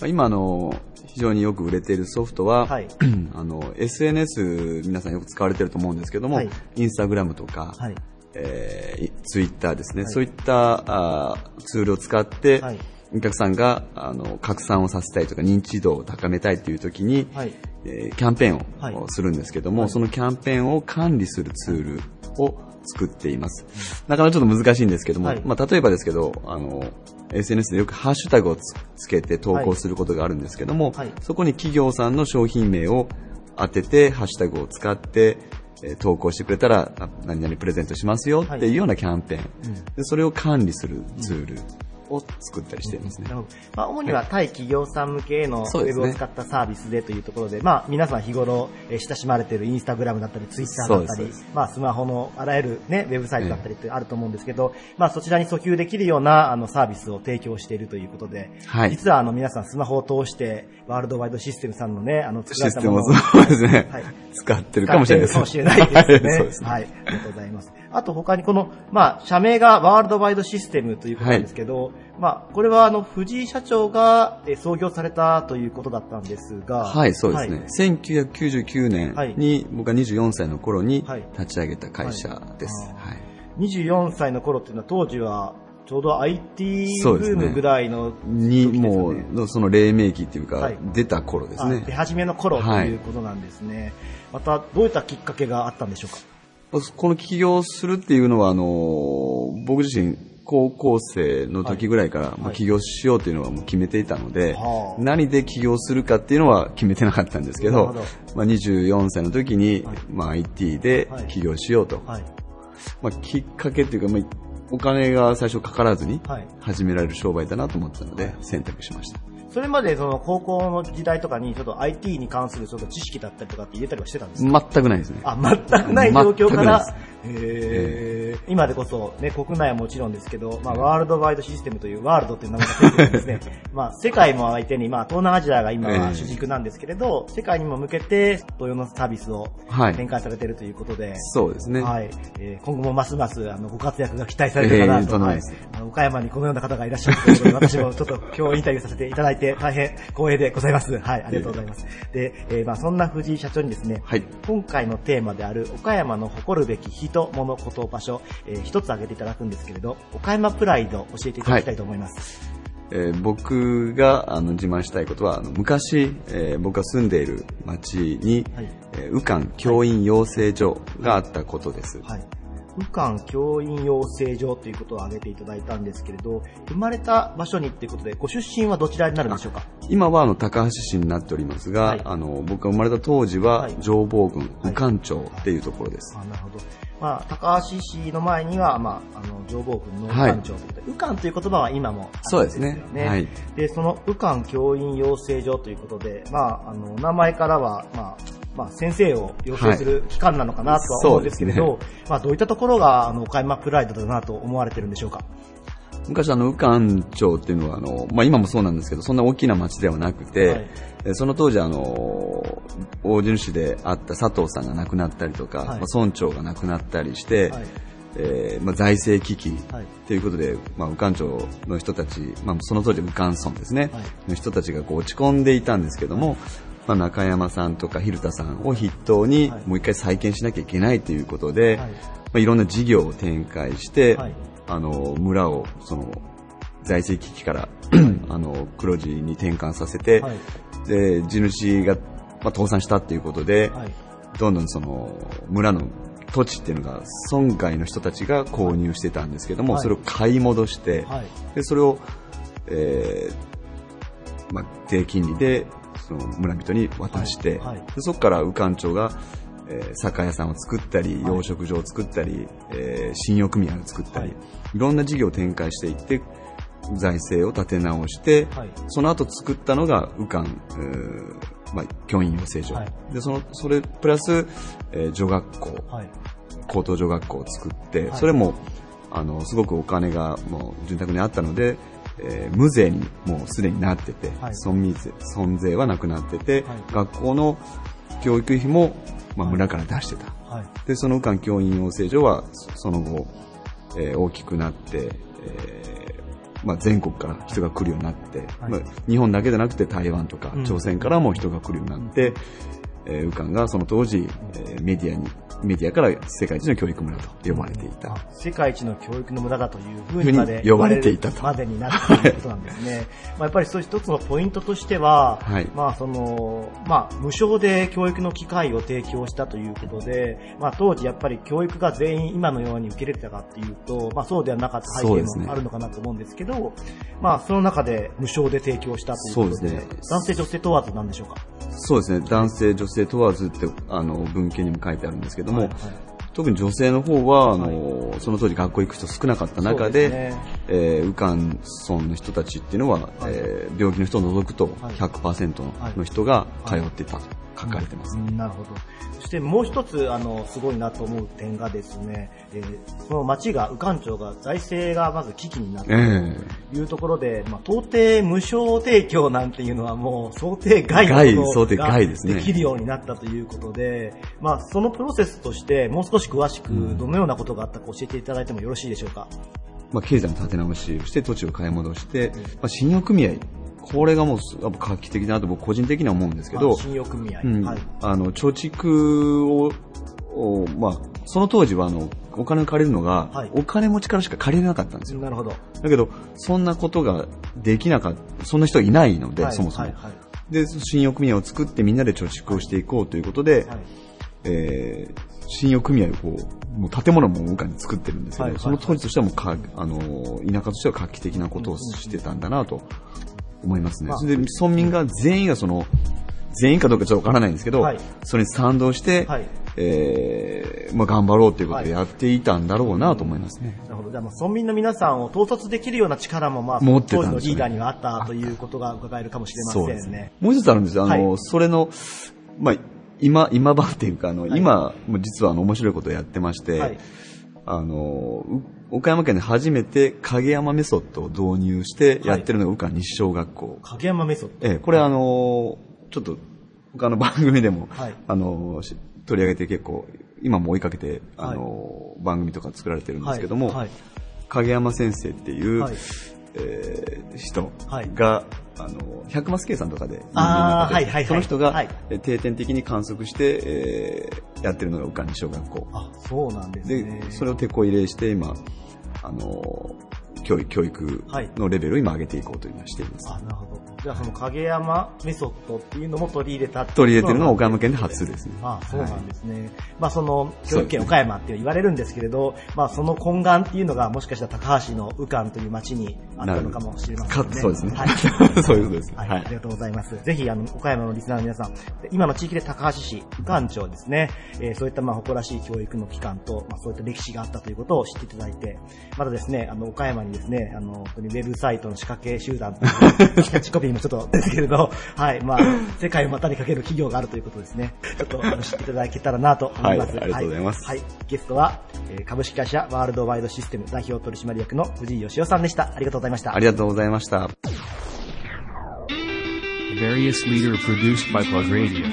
まあ今あの、非常によく売れているソフトは、はい。[clears throat] あの、SNS 皆さんよく使われてると思うんですけども、はい。インスタグラムとか、はい。えー、ツイッターですね、はい。そういったあーツールを使って、はいお客さんがあの拡散をさせたいとか認知度を高めたいという時に、はい。えーキャンペーンを、はい。するんですけども、はい。そのキャンペーンを管理するツールを作っています。なかなかちょっと難しいんですけども、はい。まあ、例えばですけど、あの、SNS でよくハッシュタグをつつけて投稿することがあるんですけども、はい。そこに企業さんの商品名を当てて、ハッシュタグを使って、えー投稿してくれたら、あ何々プレゼントしますよっていうようなキャンペーン。でそれを管理するツールを作ったりしていますね。なるほど。まあ、主には対企業さん向けへのウェブを使ったサービスでというところで、まあ、皆さん日頃、えー親しまれているインスタグラムだったり、ツイッターだったりまあ、スマホのあらゆるね、ウェブサイトだったりってあると思うんですけど、まあ、そちらに訴求できるような、あの、サービスを提供しているということで、はい。実は、あの、皆さんスマホを通して、ワールドワイドシステムさんのね、あの、作られたものををそうですね、はい使ってるかもしれないです。使ってるかもしれないですね。[laughs] はいそうですね。はい。ありがとうございます。あと他にこの、まあ、社名がワールドワイドシステムということなんですけど、まあ、これはあの、藤井社長がえー創業されたということだったんですが、はい、そうですね。はい1999年に、僕が24歳の頃にはい立ち上げた会社です。はいはい24歳の頃っていうのは当時は、ちょうど IT ブームぐらいのに、時ですよもねう、その黎明期っていうか、はい。出た頃ですあね出。始めの頃とはいいうことなんですね。また、どういったきっかけがあったんでしょうか？この起業するっていうのは、あの、僕自身、高校生の時ぐらいから、もう起業しようというのはもう決めていたので、はあ何で起業するかっていうのは決めてなかったんですけど、ど。まあ、24歳の時に、はい。まあ、IT ではい。起業しようと。はい。まあ、きっかけっていうか、まあ、お金が最初かからずにはい始められる商売だなと思ったので、選択しました。それまでその高校の時代とかにちょっと IT に関するちょっと知識だったりとかって入れたりはしてたんですか？全くないです。ね。あ、全くない状況から？全くない、へー。今でこそ、ね、国内はもちろんですけど、まあ、ワールドワイドシステムというワールドという名前がついてるんですね。[laughs] まあ、世界も相手に、まあ、東南アジアが今はええ主軸なんですけれど、世界にも向けて、同様のサービスをはい。展開されているということで、そうですね。はい、えー今後もますますあのご活躍が期待されるかなええと、はいあの岡山にこのような方がいらっしゃるということで、私もちょっと今日インタビューさせていただいて大変光栄でございます。はい、ありがとうございます。で、えーまあそんな藤井社長にですね、はい。今回のテーマである岡山の誇るべき人、物、こと、場所、えー一つ挙げていただくんですけれど、岡山プライドを教えていただきたいと思います。えー僕があの自慢したいことは、あの昔、えー僕が住んでいる町に、はいえー、宇漢教員養成所があったことです。はい。武漢教員養成所ということを挙げていただいたんですけれど、生まれた場所にっていうことで、ご出身はどちらになるんでしょうか？今はあの高橋市になっておりますが、はい。あの僕が生まれた当時ははい。上坊郡はい。宇漢町っていうところです。あなるほど。まあ、高橋市の前には、まあ、あの、情報軍の宇はい。漢町ということで、宇漢という言葉は今もあるんそうですね。よはい。で、その宇漢教員養成所ということで、まあ、あの、名前からは、まあ、まあ、先生を養成する機関なのかなとは思うんですけれど、そうまあ、どういったところが、あの、岡山プライドだなと思われてるんでしょうか？昔あの宇漢町っていうのはあの、まあ、今もそうなんですけどそんな大きな町ではなくて、はい。えその当時あの大地主であった佐藤さんが亡くなったりとか、はい。まあ、村長が亡くなったりして、はい。えーまあ、財政危機はい。ということで、まあ、宇漢町の人たち、まあ、その当時宇漢村ですね、はい。の人たちがこう落ち込んでいたんですけども、まあ、中山さんとか蛭田さんを筆頭にはい。もう一回再建しなきゃいけないということで、はい。まあ、いろんな事業を展開して、はい。あの村をその財政危機から [clears throat] あの黒字に転換させて、はい。で地主が、まあ、倒産したっていうことで、はい。どんどんその村の土地っていうのが村外の人たちが購入してたんですけども、はい。それを買い戻して、はい。でそれを、えーまあ、低金利でその村人に渡して、はい。はい。でそこから宇漢町が、えー酒屋さんを作ったり、はい。養殖場を作ったり、えー信用組合を作ったり、はい。い、ろんな事業を展開していって財政を立て直して、はい。その後作ったのが宇漢、うーまあ、教員養成所、はい。でそのそれプラス、えー女学校。はい。高等女学校を作って、はい。それもあのすごくお金がもう潤沢にあったので、えー無税にもうすでになってて、はい。村民税村税はなくなってて、はい。学校の教育費も、まあ、村から出してた、はい。でその宇漢教員養成所はそその後、えー大きくなって、えーまあ、全国から人が来るようになって、はい。まあ、日本だけじゃなくて台湾とかうん。朝鮮からも人が来るようになって、えー宇漢がその当時、えーメディアにメディアから世界一の教育村と呼ばれていた、あ世界一の教育の無駄だというふうにまで呼ばれていたと。までになったということなんですね。[laughs] まあやっぱりそう一つのポイントとしては、はい。まあその、まあ無償で教育の機会を提供したということで、まあ当時やっぱり教育が全員今のように受け入れてたかっていうと、まあそうではなかった背景もあるのかなと思うんですけど、まあその中で無償で提供したということで、ですね。男性女性問わずなんでしょうか？そうですね、男性、女性問わずって、あの、文献にも書いてあるんですけども、はいはい。特に女性の方は、あの、その当時学校行く人少なかった中で、そうですね。え村の人たちっていうのは、えー病気の人を除くと100%の人が通ってたと書かれてます。うんなるほど。そしてもう一つ、あの、すごいなと思う点がですね、えーその町が、右官庁が財政がまず危機になってというところで、まあ、到底無償提供なんていうのはもう想定外のことが外ですねできるようになったということで、まあ、そのプロセスとしてもう少し詳しくどのようなことがあったか教えていただいてもよろしいでしょうか？まあ、経済の立て直しをして土地を買い戻して、まあ、信用組合、これがもうすやっぱ画期的だなと僕個人的には思うんですけど、まあ信用組合。うんはい。あの、貯蓄を、をまあ、その当時はあの、お金を借りるのが、はいお金持ちからしか借りれなかったんですよ。なるほど。だけど、そんなことができなかった、そんな人いないので、はいそもそも。はいはいで、信用組合を作ってみんなで貯蓄をしていこうということで、はいえー信用組合をこう、もう建物も向かに作ってるんですけど、はいはいその当時としてはもうか、あの、田舎としては画期的なことをしてたんだなと思いますね。まあそれで、村民が全員がその、全員かどうかちょっとわからないんですけど、はいそれに賛同して、はいえーまあ、頑張ろうということでやっていたんだろうなと思いますね。なるほど。じゃあ、まあ、村民の皆さんを統率できるような力も、まあ、持って当時のたんですよねリーダーにはあったということが伺えるかもしれませんね。そうですね。もう一つあるんですよ。あの、はいそれの、まあ、今、今版っていうか、あの、はい今、実はあの、面白いことをやってまして、はいあの、う岡山県で初めて影山メソッドを導入してやってるのが宇川西小学校。影山メソッド。ええ、これあの、ちょっと、他の番組でも、はい。あの、し取り上げて結構、今も追いかけて、あの、番組とか作られてるんですけども、はい。はい。影山先生っていう、はい。えー人はい。が、あの、百マス計算とかであはいはいはいその人が、定点的に観測して、えーやってるのが宇川西小学校。あ、そうなんですで、ね。それを手こ入れして、今、あの、教育、教育のレベルを今上げていこうというのはしています。あ、なるほど。じゃあ、その影山メソッドっていうのも取り入れた取り入れてるのが岡山県で初ですね。あそうなんですね。まあその、教育県岡山って言われるんですけれど、まあその根幹っていうのがもしかしたら高橋の宇漢という町にあったのかもしれませんね。かそうですねはい。[laughs] そういうことですはい。はいありがとうございます。ぜひ、あの、岡山のリスナーの皆さん、今の地域で高橋市、宇漢町ですね、えーそういったまあ誇らしい教育の機関と、まあそういった歴史があったということを知っていただいて、またですね、あの、岡山にですね、あの、本当にウェブサイトの仕掛け集団という、キャッチコピーもちょっとですけれど、はい、まあ、世界を股にかける企業があるということですね。ちょっとあの知っていただけたらなと思います。はいありがとうございますはい。はいゲストは、えー株式会社ワールドワイドシステム代表取締役の藤井義雄さんでした。ありがとうございました。ありがとうございました。Various leader produced by Plug Radio.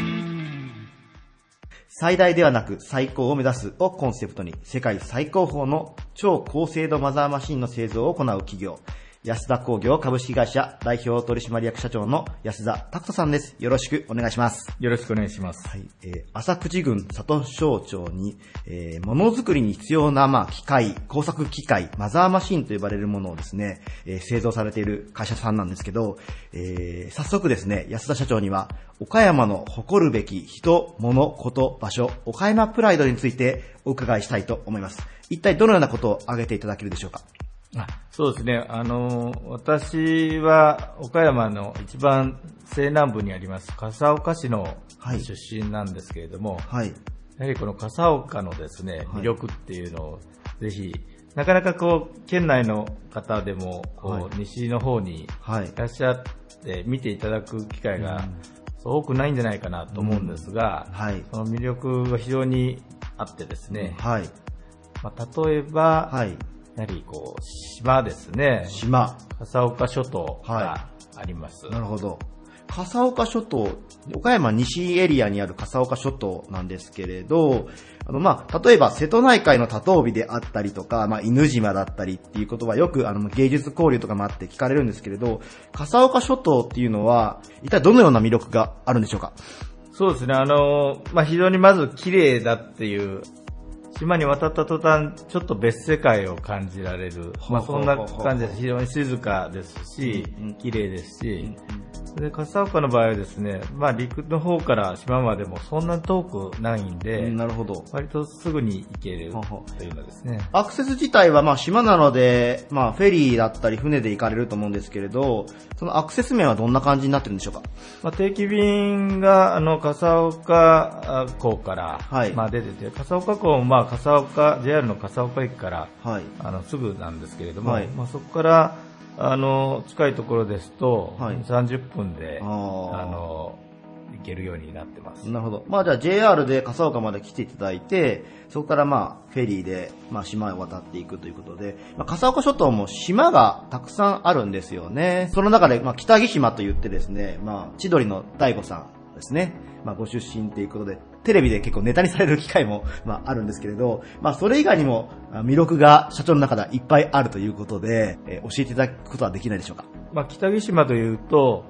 最大ではなく最高を目指すをコンセプトに世界最高峰の超高精度マザーマシンの製造を行う企業、安田工業株式会社代表取締役社長の安田拓人さんです。よろしくお願いします。よろしくお願いします。はい、えー、朝口郡里省庁に、えー、ものづくりに必要な、まあ、機械、工作機械、マザーマシンと呼ばれるものをですね、えー製造されている会社さんなんですけど、えー、早速ですね、安田社長には、岡山の誇るべき人、物、こと、場所、岡山プライドについてお伺いしたいと思います。一体どのようなことを挙げていただけるでしょうか？あそうですね。あの、私は岡山の一番西南部にあります笠岡市のはい出身なんですけれども、はい。やはりこの笠岡のですね、はい魅力っていうのをぜひ、なかなかこう、県内の方でも、こう、はい西の方にいはい。らっしゃって見ていただく機会が、多くないんじゃないかなと思うんですが、はい。その魅力が非常にあってですね、はい。まあ、例えば、はい。やはりこう、島ですね。島。笠岡諸島はがあります。なるほど。笠岡諸島、岡山西エリアにある笠岡諸島なんですけれど、あの、まあ、例えば瀬戸内海の多島美であったりとか、まあ、犬島だったりっていうことはよく、あの、芸術交流とかもあって聞かれるんですけれど、笠岡諸島っていうのは、一体どのような魅力があるんでしょうか？そうですね、あの、まあ、非常にまず綺麗だっていう、島に渡った途端、ちょっと別世界を感じられる。まあ、そんな感じです。非常に静かですし、綺麗ですし、で、笠岡の場合はですね、まあ陸の方から島までもそんな遠くないんで、なるほど。割とすぐに行けるというのですね。アクセス自体はまあ島なので、まあフェリーだったり船で行かれると思うんですけれど、そのアクセス面はどんな感じになってるんでしょうか？まあ、定期便が、あの、笠岡港から、はいまあ出てて、笠岡港もまあ笠岡、JR の笠岡駅から、はい。あの、すぐなんですけれども、はいまあそこから、あの、近いところですと、はい30分で、あの、行けるようになってます。なるほど。まあじゃあ JR で笠岡まで来ていただいて、そこからまあフェリーでまあ島を渡っていくということで、まあ、笠岡諸島も島がたくさんあるんですよね。その中でまあ北木島と言ってですね、まあ千鳥の大悟さんですね。まあご出身ということで、テレビで結構ネタにされる機会も [laughs] まああるんですけれど、まあそれ以外にもあ魅力が社長の中ではいっぱいあるということで、えー教えていただくことはできないでしょうか？まあ、北木島というと、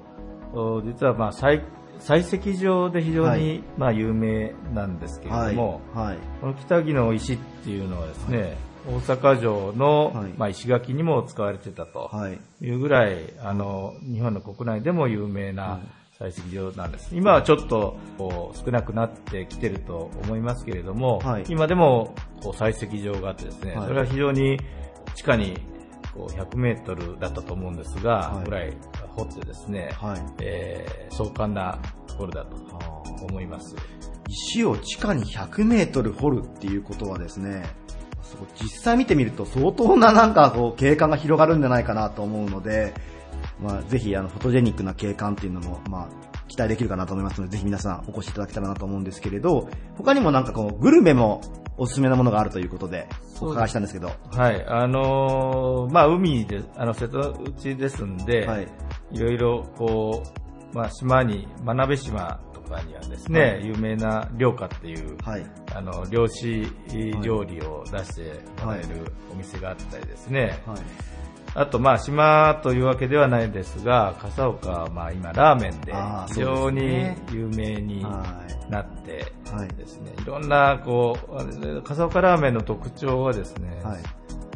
お実はまあ採採石場で非常に、はいまあ有名なんですけれども、はい。この北木の石っていうのはですね、大阪城の、はいまあ、石垣にも使われてたとはい。いうぐらい、あの、日本の国内でも有名な採石場なんです。今はちょっとこう少なくなってきてると思いますけれども、はい今でもこう採石場があってですね、はいそれは非常に地下にこう100メートルだったと思うんですが、はいぐらい掘ってですね、はい。えー壮観なところだと思います。石を地下に100メートル掘るっていうことはですね、実際見てみると相当ななんかこう景観が広がるんじゃないかなと思うので、まあぜひあのフォトジェニックな景観っていうのもまあ期待できるかなと思いますので、ぜひ皆さんお越しいただけたらなと思うんですけれど、他にもなんかこうグルメもおすすめなものがあるということで、お伺いしたんですけど、はい、あのーまあ、海で、あの、瀬戸内ですんで、はい。い、ろいろ、こう、まあ、島に、真鍋島とかにはですね、はい。有名な漁家っていう、はい。あの、漁師料理を出してもらえるお店があったりですね。はい。あと、まあ、島というわけではないですが、笠岡は、まあ、今、ラーメンで非常に有名にはい。なってはい。ですね、いろんな、こう笠岡ラーメンの特徴はですね、はい。まあ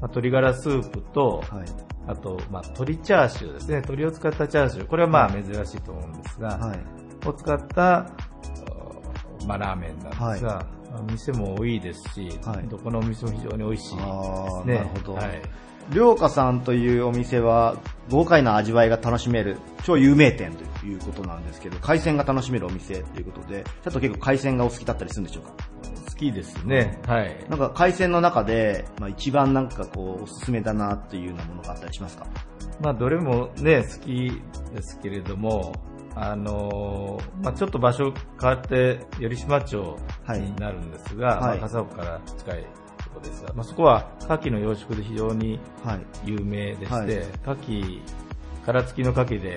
鶏ガラスープと、はい。あと、まあ、鶏チャーシューですね。鶏を使ったチャーシュー。これはまあ珍しいと思うんですが、はい。を使った、おまあ、ラーメンなんですが、まあ店も多いですし、はいどこのお店も非常に美味しいです。なるほどはい。りょうかさんというお店は豪快な味わいが楽しめる超有名店ということなんですけど、海鮮が楽しめるお店ということで、ちょっと結構海鮮がお好きだったりするんでしょうか？好きですね。はい。なんか海鮮の中で、まあ、一番なんかこうおすすめだなっていうようなものがあったりしますか？まあ、どれもね、好きですけれども、あのーまあ、ちょっと場所変わって、頼島町になるんですが、はいまあ、笠岡から近いとですが、まあ、そこは牡蠣の養殖で非常にはい。有名でして、はい牡蠣、殻付きの牡蠣で、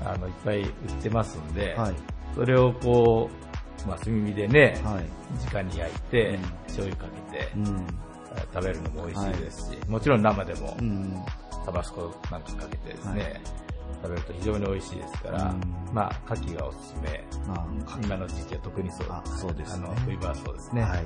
はい。あの、いっぱい売ってますんで、はい。それをこう、まあ、炭火でね、はい。直に焼いて、うん醤油かけて、うん。食べるのも美味しいですし、もちろん生でも、うん。タバスコなんかかけてですね、はい食べると非常に美味しいですから、うんまあ、牡蠣がおすすめ。まあ、今の時期は特にそうあそうですねあの、冬場はそうですね。はい。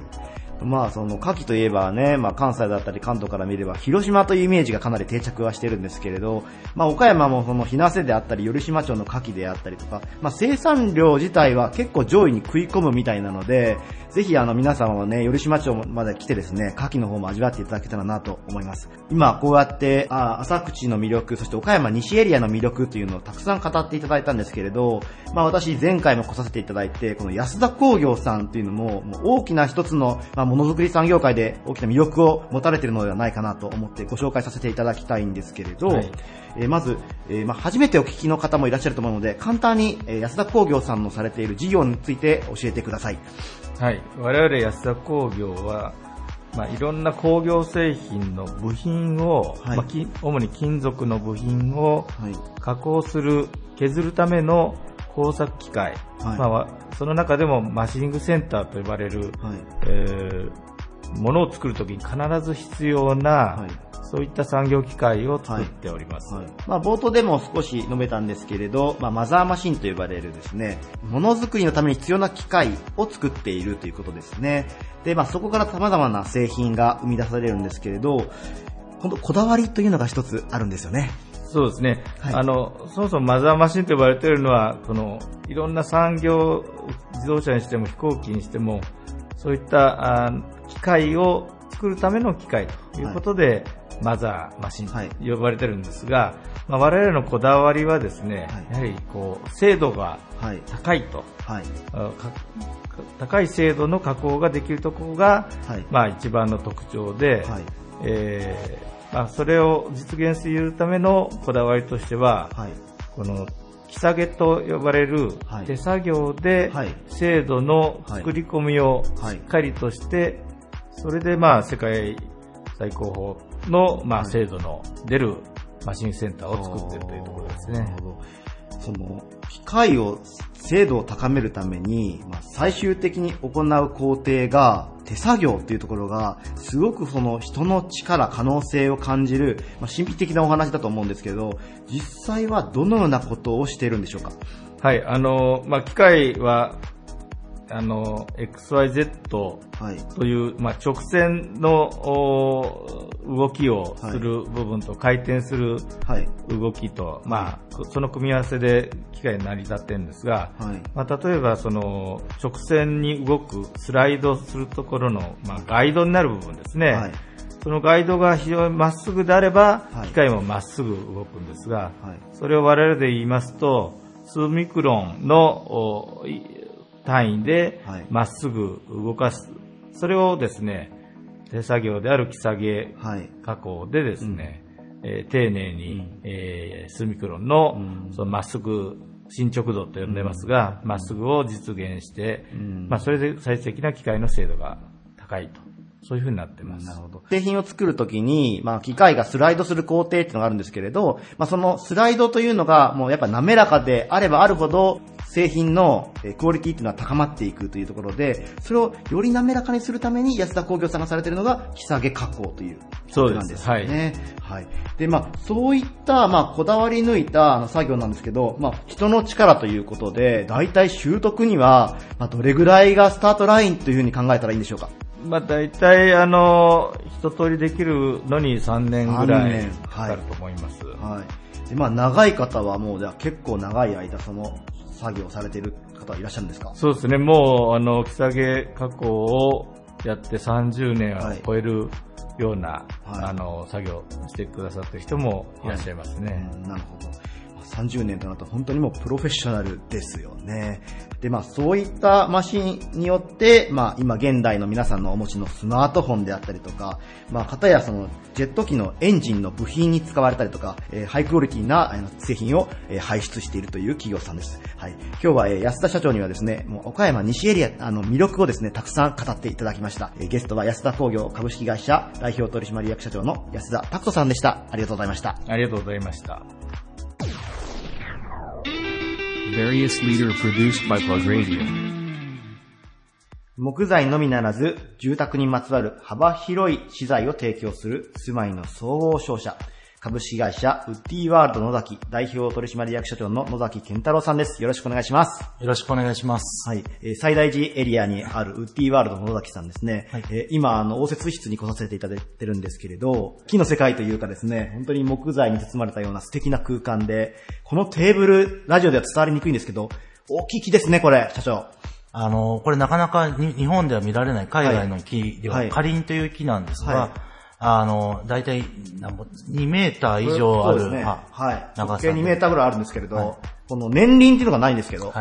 まあ、その、牡蠣といえばね、まあ、関西だったり関東から見れば、広島というイメージがかなり定着はしてるんですけれど、まあ、岡山もその、日生であったり、頼島町の牡蠣であったりとか、まあ、生産量自体は結構上位に食い込むみたいなので、ぜひあの、皆様はね、頼島町まで来てですね、牡蠣の方も味わっていただけたらなと思います。今、こうやって、あ浅口の魅力、そして岡山西エリアの魅力というのをたくさん語っていただいたんですけれど、まあ、私、前回も来させていただいて、この安田工業さんっていうのも、もう大きな一つの、まあ、ものづくり産業界で大きな魅力を持たれているのではないかなと思ってご紹介させていただきたいんですけれど、はいえーまず、えーまあ、初めてお聞きの方もいらっしゃると思うので、簡単に、えー安田工業さんのされている事業について教えてください。はい。我々安田工業は、まあ、いろんな工業製品の部品を、はいまあ、き主に金属の部品をはい。加工する、削るための工作機械、はいまあわ、その中でもマシニングセンターと呼ばれる、はい。えーものを作るときに必ず必要な、はいそういった産業機械を作っております。はいまあ、冒頭でも少し述べたんですけれど、まあ、マザーマシンと呼ばれるですね、ものづくりのために必要な機械を作っているということですね。で、まあ、そこから様々な製品が生み出されるんですけれど、本当こだわりというのが一つあるんですよね。そうですね、はいあのそもそもマザーマシンと呼ばれているのはこのいろんな産業自動車にしても飛行機にしてもそういったあ機械を作るための機械ということで、マザーマシンと呼ばれてるんですが、まあ、我々のこだわりはですね、やはりこう精度が高いと、はい。高い精度の加工ができるところが、はい。まあ、一番の特徴で、はい。えーまあ、それを実現するためのこだわりとしては、はい。この木下げと呼ばれるはい。手作業ではい。精度の作り込みをしっかりとして、それでまあ世界最高峰のまあ精度の出るマシンセンターを作っているというところですね。その、機械を、精度を高めるために、まあ、最終的に行う工程が、手作業っていうところが、すごくその人の力、可能性を感じる、まあ、神秘的なお話だと思うんですけど、実際はどのようなことをしているんでしょうか？はい、あの、まあ、機械は、あの、XYZ という、まあ、直線のお動きをする部分と回転する動きと、まあ、その組み合わせで機械に成り立ってるんですが、はい。まあ、例えばその直線に動くスライドするところの、まあ、ガイドになる部分ですね。はい。そのガイドが非常にまっすぐであれば、機械もまっすぐ動くんですが、それを我々で言いますと、数ミクロンの単位でまっすぐ動かす。それをですね、手作業である木下げ加工でですね、えー丁寧に、えー数ミクロンのそのまっすぐ進捗度と呼んでますが、まっすぐを実現して、まあ、それで最終的な機械の精度が高いと。そういうふうになってます。なるほど。製品を作るときに、まあ、機械がスライドする工程っていうのがあるんですけれど、まあ、そのスライドというのが、もうやっぱ滑らかであればあるほど、製品のえークオリティっていうのは高まっていくというところで、それをより滑らかにするために安田工業さんがされているのが、木下げ加工というそうなんですよね。はい。で、まあ、そういった、まあ、こだわり抜いたあの作業なんですけど、まあ、人の力ということで、大体習得には、まあ、どれぐらいがスタートラインというふうに考えたらいいんでしょうか？まあ、大体、あの、一通りできるのに3年ぐらいかかると思います。はい。で、まあ、長い方はもう、じゃあ結構長い間、その、作業されている方はいらっしゃるんですか？そうですね、もう、あの、木下げ加工をやって30年を超えるような、あの、作業してくださってる人もいらっしゃいますね。うんなるほど。30年となると本当にもうプロフェッショナルですよね。で、まあそういったマシンによって、まあ今現代の皆さんのお持ちのスマートフォンであったりとか、まあ方やそのジェット機のエンジンの部品に使われたりとか、えーハイクオリティな製品を、えー輩出しているという企業さんです。はい。今日は、安田社長にはですね、もう岡山西エリア、あの魅力をですね、たくさん語っていただきました。ゲストは安田工業株式会社代表取締役社長の安田拓人さんでした。ありがとうございました。ありがとうございました。Various leader produced by Plug Radio. 木材のみならず、住宅にまつわる幅広い資材を提供する住まいの総合商社、株式会社ウッディワールド野崎代表取締役社長の野崎健太郎さんです。よろしくお願いします。よろしくお願いします。はい。えー最大寺エリアにあるウッディワールドの野崎さんですね。えー今、あの、応接室に来させていただいてるんですけれど、木の世界というかですね、本当に木材に包まれたような素敵な空間で、このテーブル、ラジオでは伝わりにくいんですけど、大きい木ですね、これ、社長。あの、これなかなかに日本では見られない海外の木では、はいカリンという木なんですが、はいあの、だいたいなんぼ2メーター以上ある、そうですね。ははい。長さ直径2メーターぐらいあるんですけれど、この年輪っていうのがないんですけど、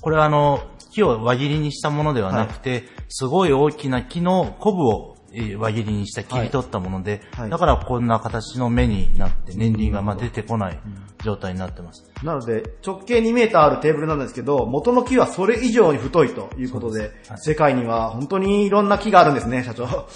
これはあの、木を輪切りにしたものではなくて、すごい大きな木のコブをえー輪切りにした切り取ったもので、はい。だからこんな形の目になって年輪がまあ出てこない状態になってます。なので、直径2メーターあるテーブルなんですけど、元の木はそれ以上に太いということで、世界には本当にいろんな木があるんですね、社長。[laughs] はい。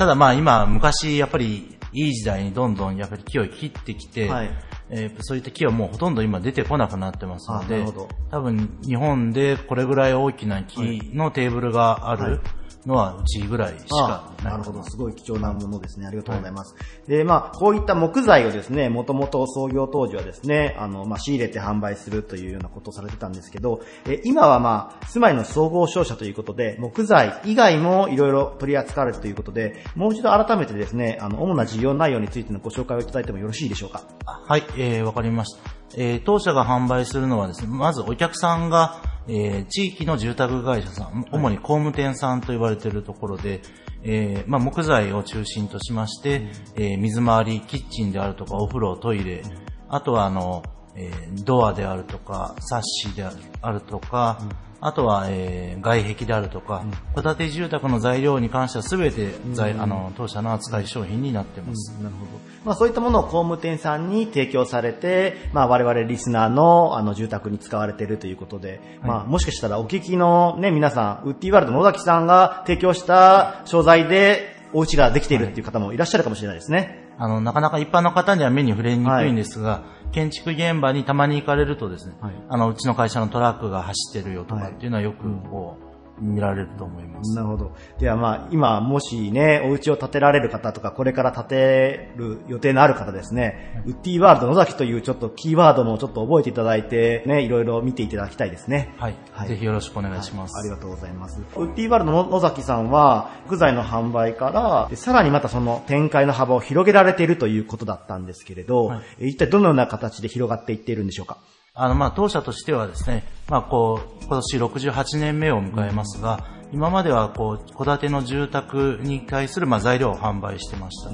ただまあ今、昔やっぱりいい時代にどんどんやっぱり木を切ってきて、はい。えーそういった木はもうほとんど今出てこなくなってますので多分日本でこれぐらい大きな木のテーブルがある、はいのはうちぐらいしかなるほど。すごい貴重なものですね。ありがとうございます。はい、で、まあ、こういった木材をですね、もともと創業当時はですね、あの、まあ、仕入れて販売するというようなことをされてたんですけど、え今はまあ、住まいの総合商社ということで、木材以外もいろいろ取り扱われるということで、もう一度改めてですね、あの、主な事業内容についてのご紹介をいただいてもよろしいでしょうか？はい、えー、わかりました。えー、当社が販売するのはですね、まずお客さんが、えー、地域の住宅会社さん、主に工務店さんと呼ばれているところで、えー、まあ、木材を中心としまして、えー、水回り、キッチンであるとか、お風呂、トイレ、あとはあの、えー、ドアであるとか、サッシであるとか、あとは、えー、外壁であるとか、戸、建て住宅の材料に関しては全て、材、あの、当社の扱い商品になってます。なるほど。まあそういったものを工務店さんに提供されて、まあ我々リスナーのあの住宅に使われているということで、はい、まあもしかしたらお聞きのね、皆さん、ウッディワールド野崎さんが提供した商材でお家ができているっていう方もいらっしゃるかもしれないですね。あの、なかなか一般の方には目に触れにくいんですが、はい、建築現場にたまに行かれるとですね、はい、あの、うちの会社のトラックが走ってるよとかっていうのはよくこう、見られると思います。なるほど。ではまあ、今、もしね、お家を建てられる方とか、これから建てる予定のある方ですね、はい、ウッディワールド野崎というちょっとキーワードもちょっと覚えていただいて、ね、いろいろ見ていただきたいですね。はい。はい、ぜひよろしくお願いします、はい、ありがとうございます。ウッディワールド野崎さんは、木材の販売から、さらにまたその展開の幅を広げられているということだったんですけれど、はい、一体どのような形で広がっていっているんでしょうか？あの、まあ、当社としてはですね、まあ、こう、今年68年目を迎えますが、うん今まではこう、戸建ての住宅に対するまあ材料を販売してました。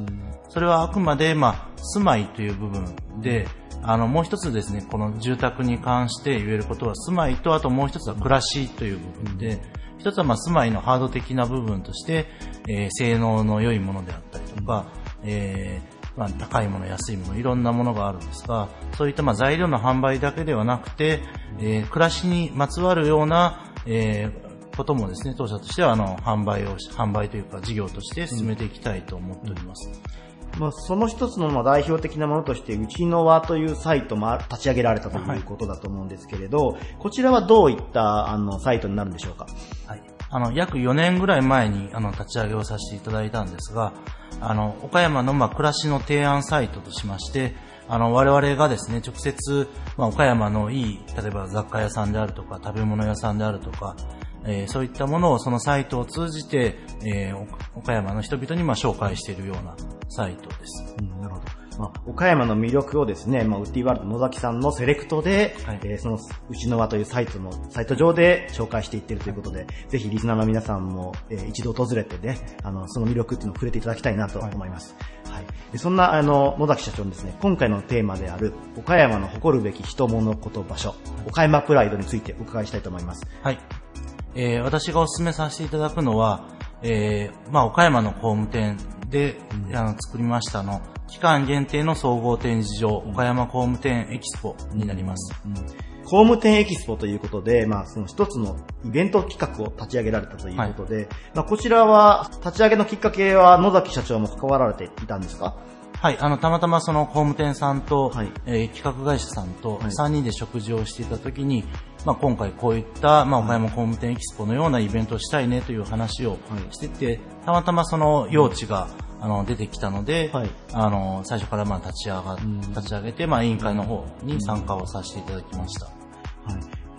それはあくまでまあ、住まいという部分で、あの、もう一つですね、この住宅に関して言えることは、住まいと、あともう一つは暮らしという部分で、一つはまあ、住まいのハード的な部分として、えー、性能の良いものであったりとか、えー、まあ、高いもの、安いもの、いろんなものがあるんですが、そういったまあ材料の販売だけではなくて、えー、暮らしにまつわるような、えー、こともですね、当社としてはあの販売を、販売というか事業として進めていきたいと思っております。うん、まあ、その一つのまあ代表的なものとして、うちの輪というサイトも立ち上げられたということだと思うんですけれど、はい、こちらはどういったあのサイトになるんでしょうか？はい。あの、約4年ぐらい前にあの立ち上げをさせていただいたんですが、あの、岡山のま暮らしの提案サイトとしまして、あの、我々がですね、直接、ま、岡山のいい、例えば雑貨屋さんであるとか、食べ物屋さんであるとか、えー、そういったものをそのサイトを通じて、えー、岡山の人々にま紹介しているようなサイトです。うん、なるほど。まあ、岡山の魅力をですね、まあ、ウッディワールド野崎さんのセレクトで、はい、えー、その、うちの輪というサイトの、サイト上で紹介していってるということで、ぜひリスナーの皆さんも、えー、一度訪れてね、あの、その魅力っていうのを触れていただきたいなと思います。はい。はい、でそんな、あの、野崎社長にですね、今回のテーマである、岡山の誇るべき人物こと場所、岡山プライドについてお伺いしたいと思います。はい。えー、私がお勧めさせていただくのは、えー、まあ、岡山の工務店で、うん、あの作りましたの、期間限定の総合展示場、岡山工務店エキスポになります。うん、工務店エキスポということで、まあ、その一つのイベント企画を立ち上げられたということで、はい、まあ、こちらは、立ち上げのきっかけは野崎社長も関わられていたんですか？はい、あの、たまたまその工務店さんと、はい、えー、企画会社さんと3人で食事をしていたときに、まあ、今回こういった、まあ、岡山工務店エキスポのようなイベントをしたいねという話をしてて、たまたまその用地が、あの、出てきたので、はい、あの、最初からまあ立ち上が、立ち上げて、まあ、委員会の方に参加をさせていただきました。は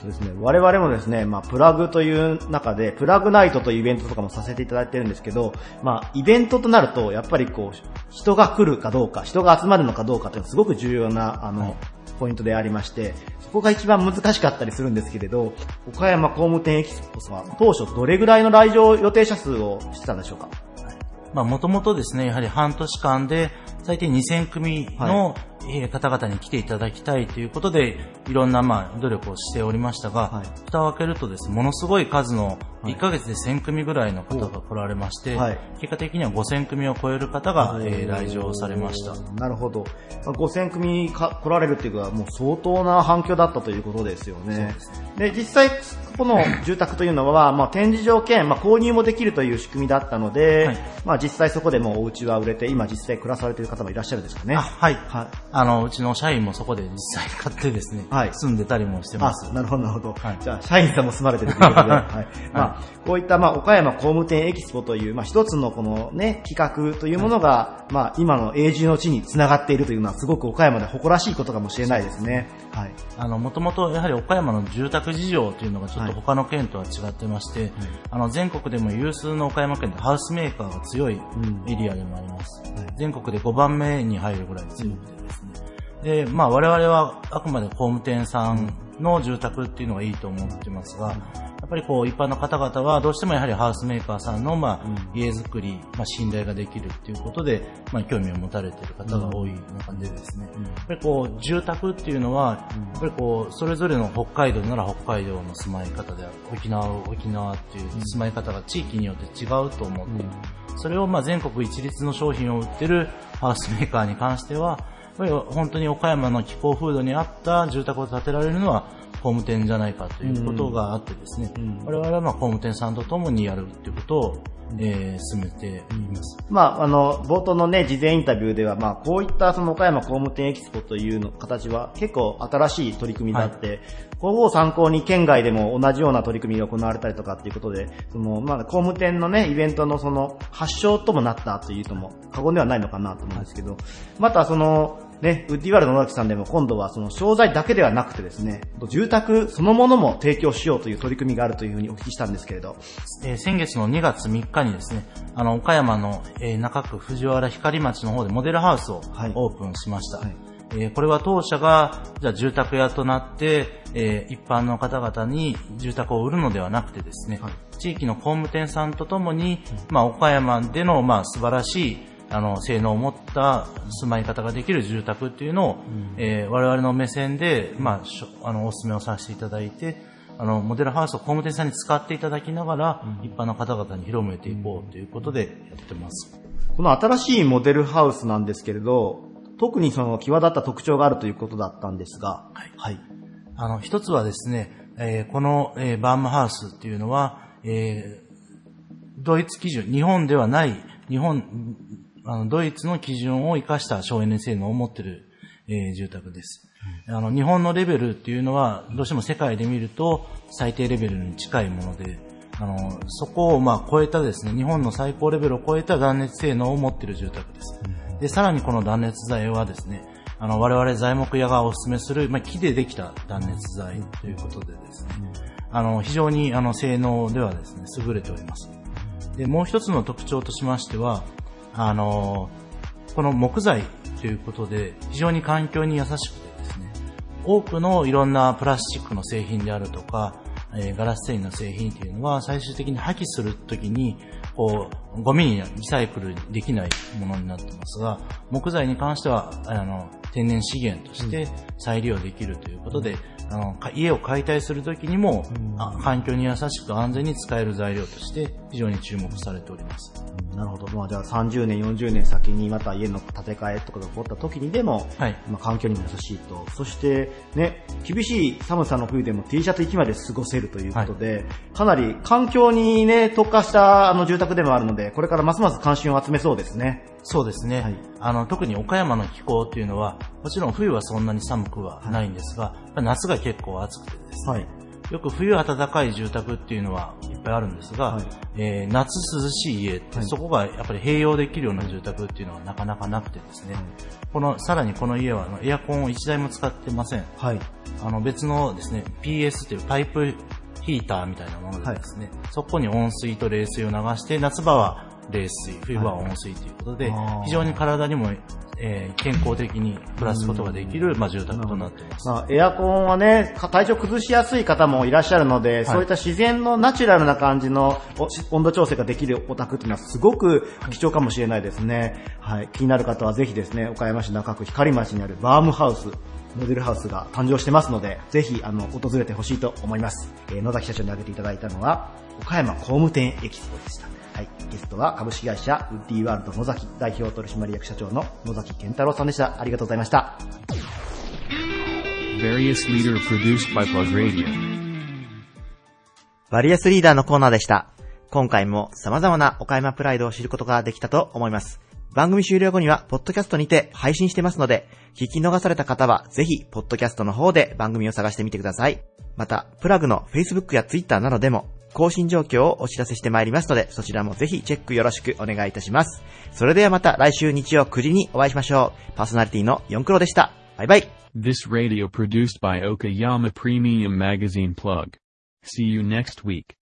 い。ですね、我々もですね、まあ、プラグという中で、プラグナイトというイベントとかもさせていただいてるんですけど、まあ、イベントとなると、やっぱりこう、人が来るかどうか、人が集まるのかどうかというのはすごく重要な、あの、はいポイントでありまして、そこが一番難しかったりするんですけれど、岡山工務店エキスポは当初どれぐらいの来場予定者数をしてたんでしょうか？まあ、もともとですね、やはり半年間で最低2000組の、方々に来ていただきたいということで、いろんなまあ努力をしておりましたが、はい、蓋を開けるとですね、ものすごい数の1ヶ月で1000組ぐらいの方が来られまして、はい、結果的には5000組を超える方が、えー、来場されました。なるほど。5000組か来られるっていうのはもう相当な反響だったということですよね。で、ね、実際この住宅というのは、まあ、展示場兼、まあ、購入もできるという仕組みだったので、はい、まあ、実際そこでもお家は売れて、今実際暮らされている方もいらっしゃるんですかね。はい。はい。あの、うちの社員もそこで実際買ってですね、はい、住んでたりもしてます。なるほど、なるほど。はい、じゃあ、社員さんも住まれてるということで、[laughs] はい。まあ、こういった、まあ、岡山工務店エキスポという、まあ、一つのこのね、企画というものが、まあ、今の永住の地につながっているというのは、すごく岡山で誇らしいことかもしれないですね。はい。あの、もともとやはり岡山の住宅事情というのがちょっと他の県とは違ってまして、はい、あの、全国でも有数の岡山県でハウスメーカーが強いエリアでもあります。はい、全国で5番目に入るぐらい強くてですね。で、まあ我々はあくまで工務店さんの住宅っていうのがいいと思ってますが、やっぱりこう一般の方々はどうしてもやはりハウスメーカーさんのまあ家づくり、まあ信頼ができるっていうことで、まあ興味を持たれている方が多い中でですね、やっぱりこう住宅っていうのは、やっぱりこうそれぞれの北海道なら北海道の住まい方である、沖縄沖縄っていう住まい方が地域によって違うと思って、それをまあ全国一律の商品を売ってるハウスメーカーに関しては、ぱり本当に岡山の気候風土に合った住宅を建てられるのは工務店じゃないかということがあってですね、うん、我々はまあ工務店さんと共にやるということをえー、進めています。まあ、あの、冒頭のね、事前インタビューでは、まあ、こういったその岡山工務店エキスポというの形は結構新しい取り組みであって、はい、ここを参考に県外でも同じような取り組みが行われたりとかっていうことで、その、まあ、工務店のね、イベントのその、発祥ともなったというとも過言ではないのかなと思うんですけど、またその、ね、ウッディワールド野崎さんでも今度はその商材だけではなくてですね、住宅そのものも提供しようという取り組みがあるというふうにお聞きしたんですけれど。えー、先月の2月3日にですね、あの、岡山の、えー、中区藤原光町の方でモデルハウスをオープンしました。はいはいえー、これは当社が、じゃあ住宅屋となって、えー、一般の方々に住宅を売るのではなくてですね、はい、地域の工務店さんとともに、まあ、岡山での、まあ、素晴らしいあの、性能を持った住まい方ができる住宅っていうのを、うん、えー、我々の目線で、まあ、あの、お勧めをさせていただいて、あの、モデルハウスを工務店さんに使っていただきながら、うん、一般の方々に広めていこうということでやってます。この新しいモデルハウスなんですけれど、特にその際立った特徴があるということだったんですが、はい。はい、あの、一つはですね、えー、この、えー、バームハウスっていうのは、えー、ドイツ基準、日本ではない、日本あの、ドイツの基準を生かした省エネ性能を持っている、えー、住宅です。あの、日本のレベルっていうのは、どうしても世界で見ると最低レベルに近いもので、あの、そこをまあ超えたですね、日本の最高レベルを超えた断熱性能を持っている住宅です。で、さらにこの断熱材はですね、あの、我々材木屋がお勧めする、まあ、木でできた断熱材ということでですね、あの、非常にあの、性能ではですね、優れております。で、もう一つの特徴としましては、あの、この木材ということで、非常に環境に優しくてですね、多くのいろんなプラスチックの製品であるとか、えー、ガラス繊維の製品っていうのは最終的に破棄するときに、こう、ゴミにリサイクルできないものになってますが、木材に関しては、あの、天然資源として再利用できるということで、あの、家を解体するときにも、環境に優しく安全に使える材料として非常に注目されております。なるほど。まあじゃあ30年、40年先にまた家の建て替えとかが起こった時にでも、はい、まあ環境にも優しいと。そしてね、厳しい寒さの冬でも T シャツ1枚で過ごせるということで、はい、かなり環境にね、特化したあの住宅でもあるので、これからますます関心を集めそうですね。そうですね。はい、あの、特に岡山の気候っていうのは、もちろん冬はそんなに寒くはないんですが、夏が結構暑くてですね、はい、よく冬暖かい住宅っていうのはいっぱいあるんですが、はい、えー、夏涼しい家って、そこがやっぱり併用できるような住宅っていうのはなかなかなくてですね、この、さらにこの家はあのエアコンを1台も使ってません。はい。あの別のですね、PS というパイプヒーターみたいなものでですね、そこに温水と冷水を流して、夏場は冷水、冬場は温水ということで、はい、非常に体にも、えー、健康的に暮らすことができる、まあ、住宅となっています。まあ、エアコンはね、体調崩しやすい方もいらっしゃるので、はい、そういった自然のナチュラルな感じの温度調整ができるお宅っていうのはすごく貴重かもしれないですね。はい。気になる方はぜひですね、岡山市中区光町にあるバームハウス、モデルハウスが誕生してますので、ぜひ、あの、訪れてほしいと思います。えー、野崎社長に挙げていただいたのは、岡山工務店エキスポでした。はい。ゲストは株式会社ウッディワールド野崎代表取締役社長の野崎健太郎さんでした。ありがとうございました。バリアスリーダーのコーナーでした。今回も様々な岡山プライドを知ることができたと思います。番組終了後には、ポッドキャストにて配信してますので、聞き逃された方は、ぜひ、ポッドキャストの方で番組を探してみてください。また、プラグの Facebook や Twitter などでも、更新状況をお知らせしてまいりますので、そちらもぜひチェックよろしくお願いいたします。それではまた来週日曜9時にお会いしましょう。パーソナリティの4クロでした。バイバイ。This radio produced by Okayama Premium Magazine Plug. See you next week.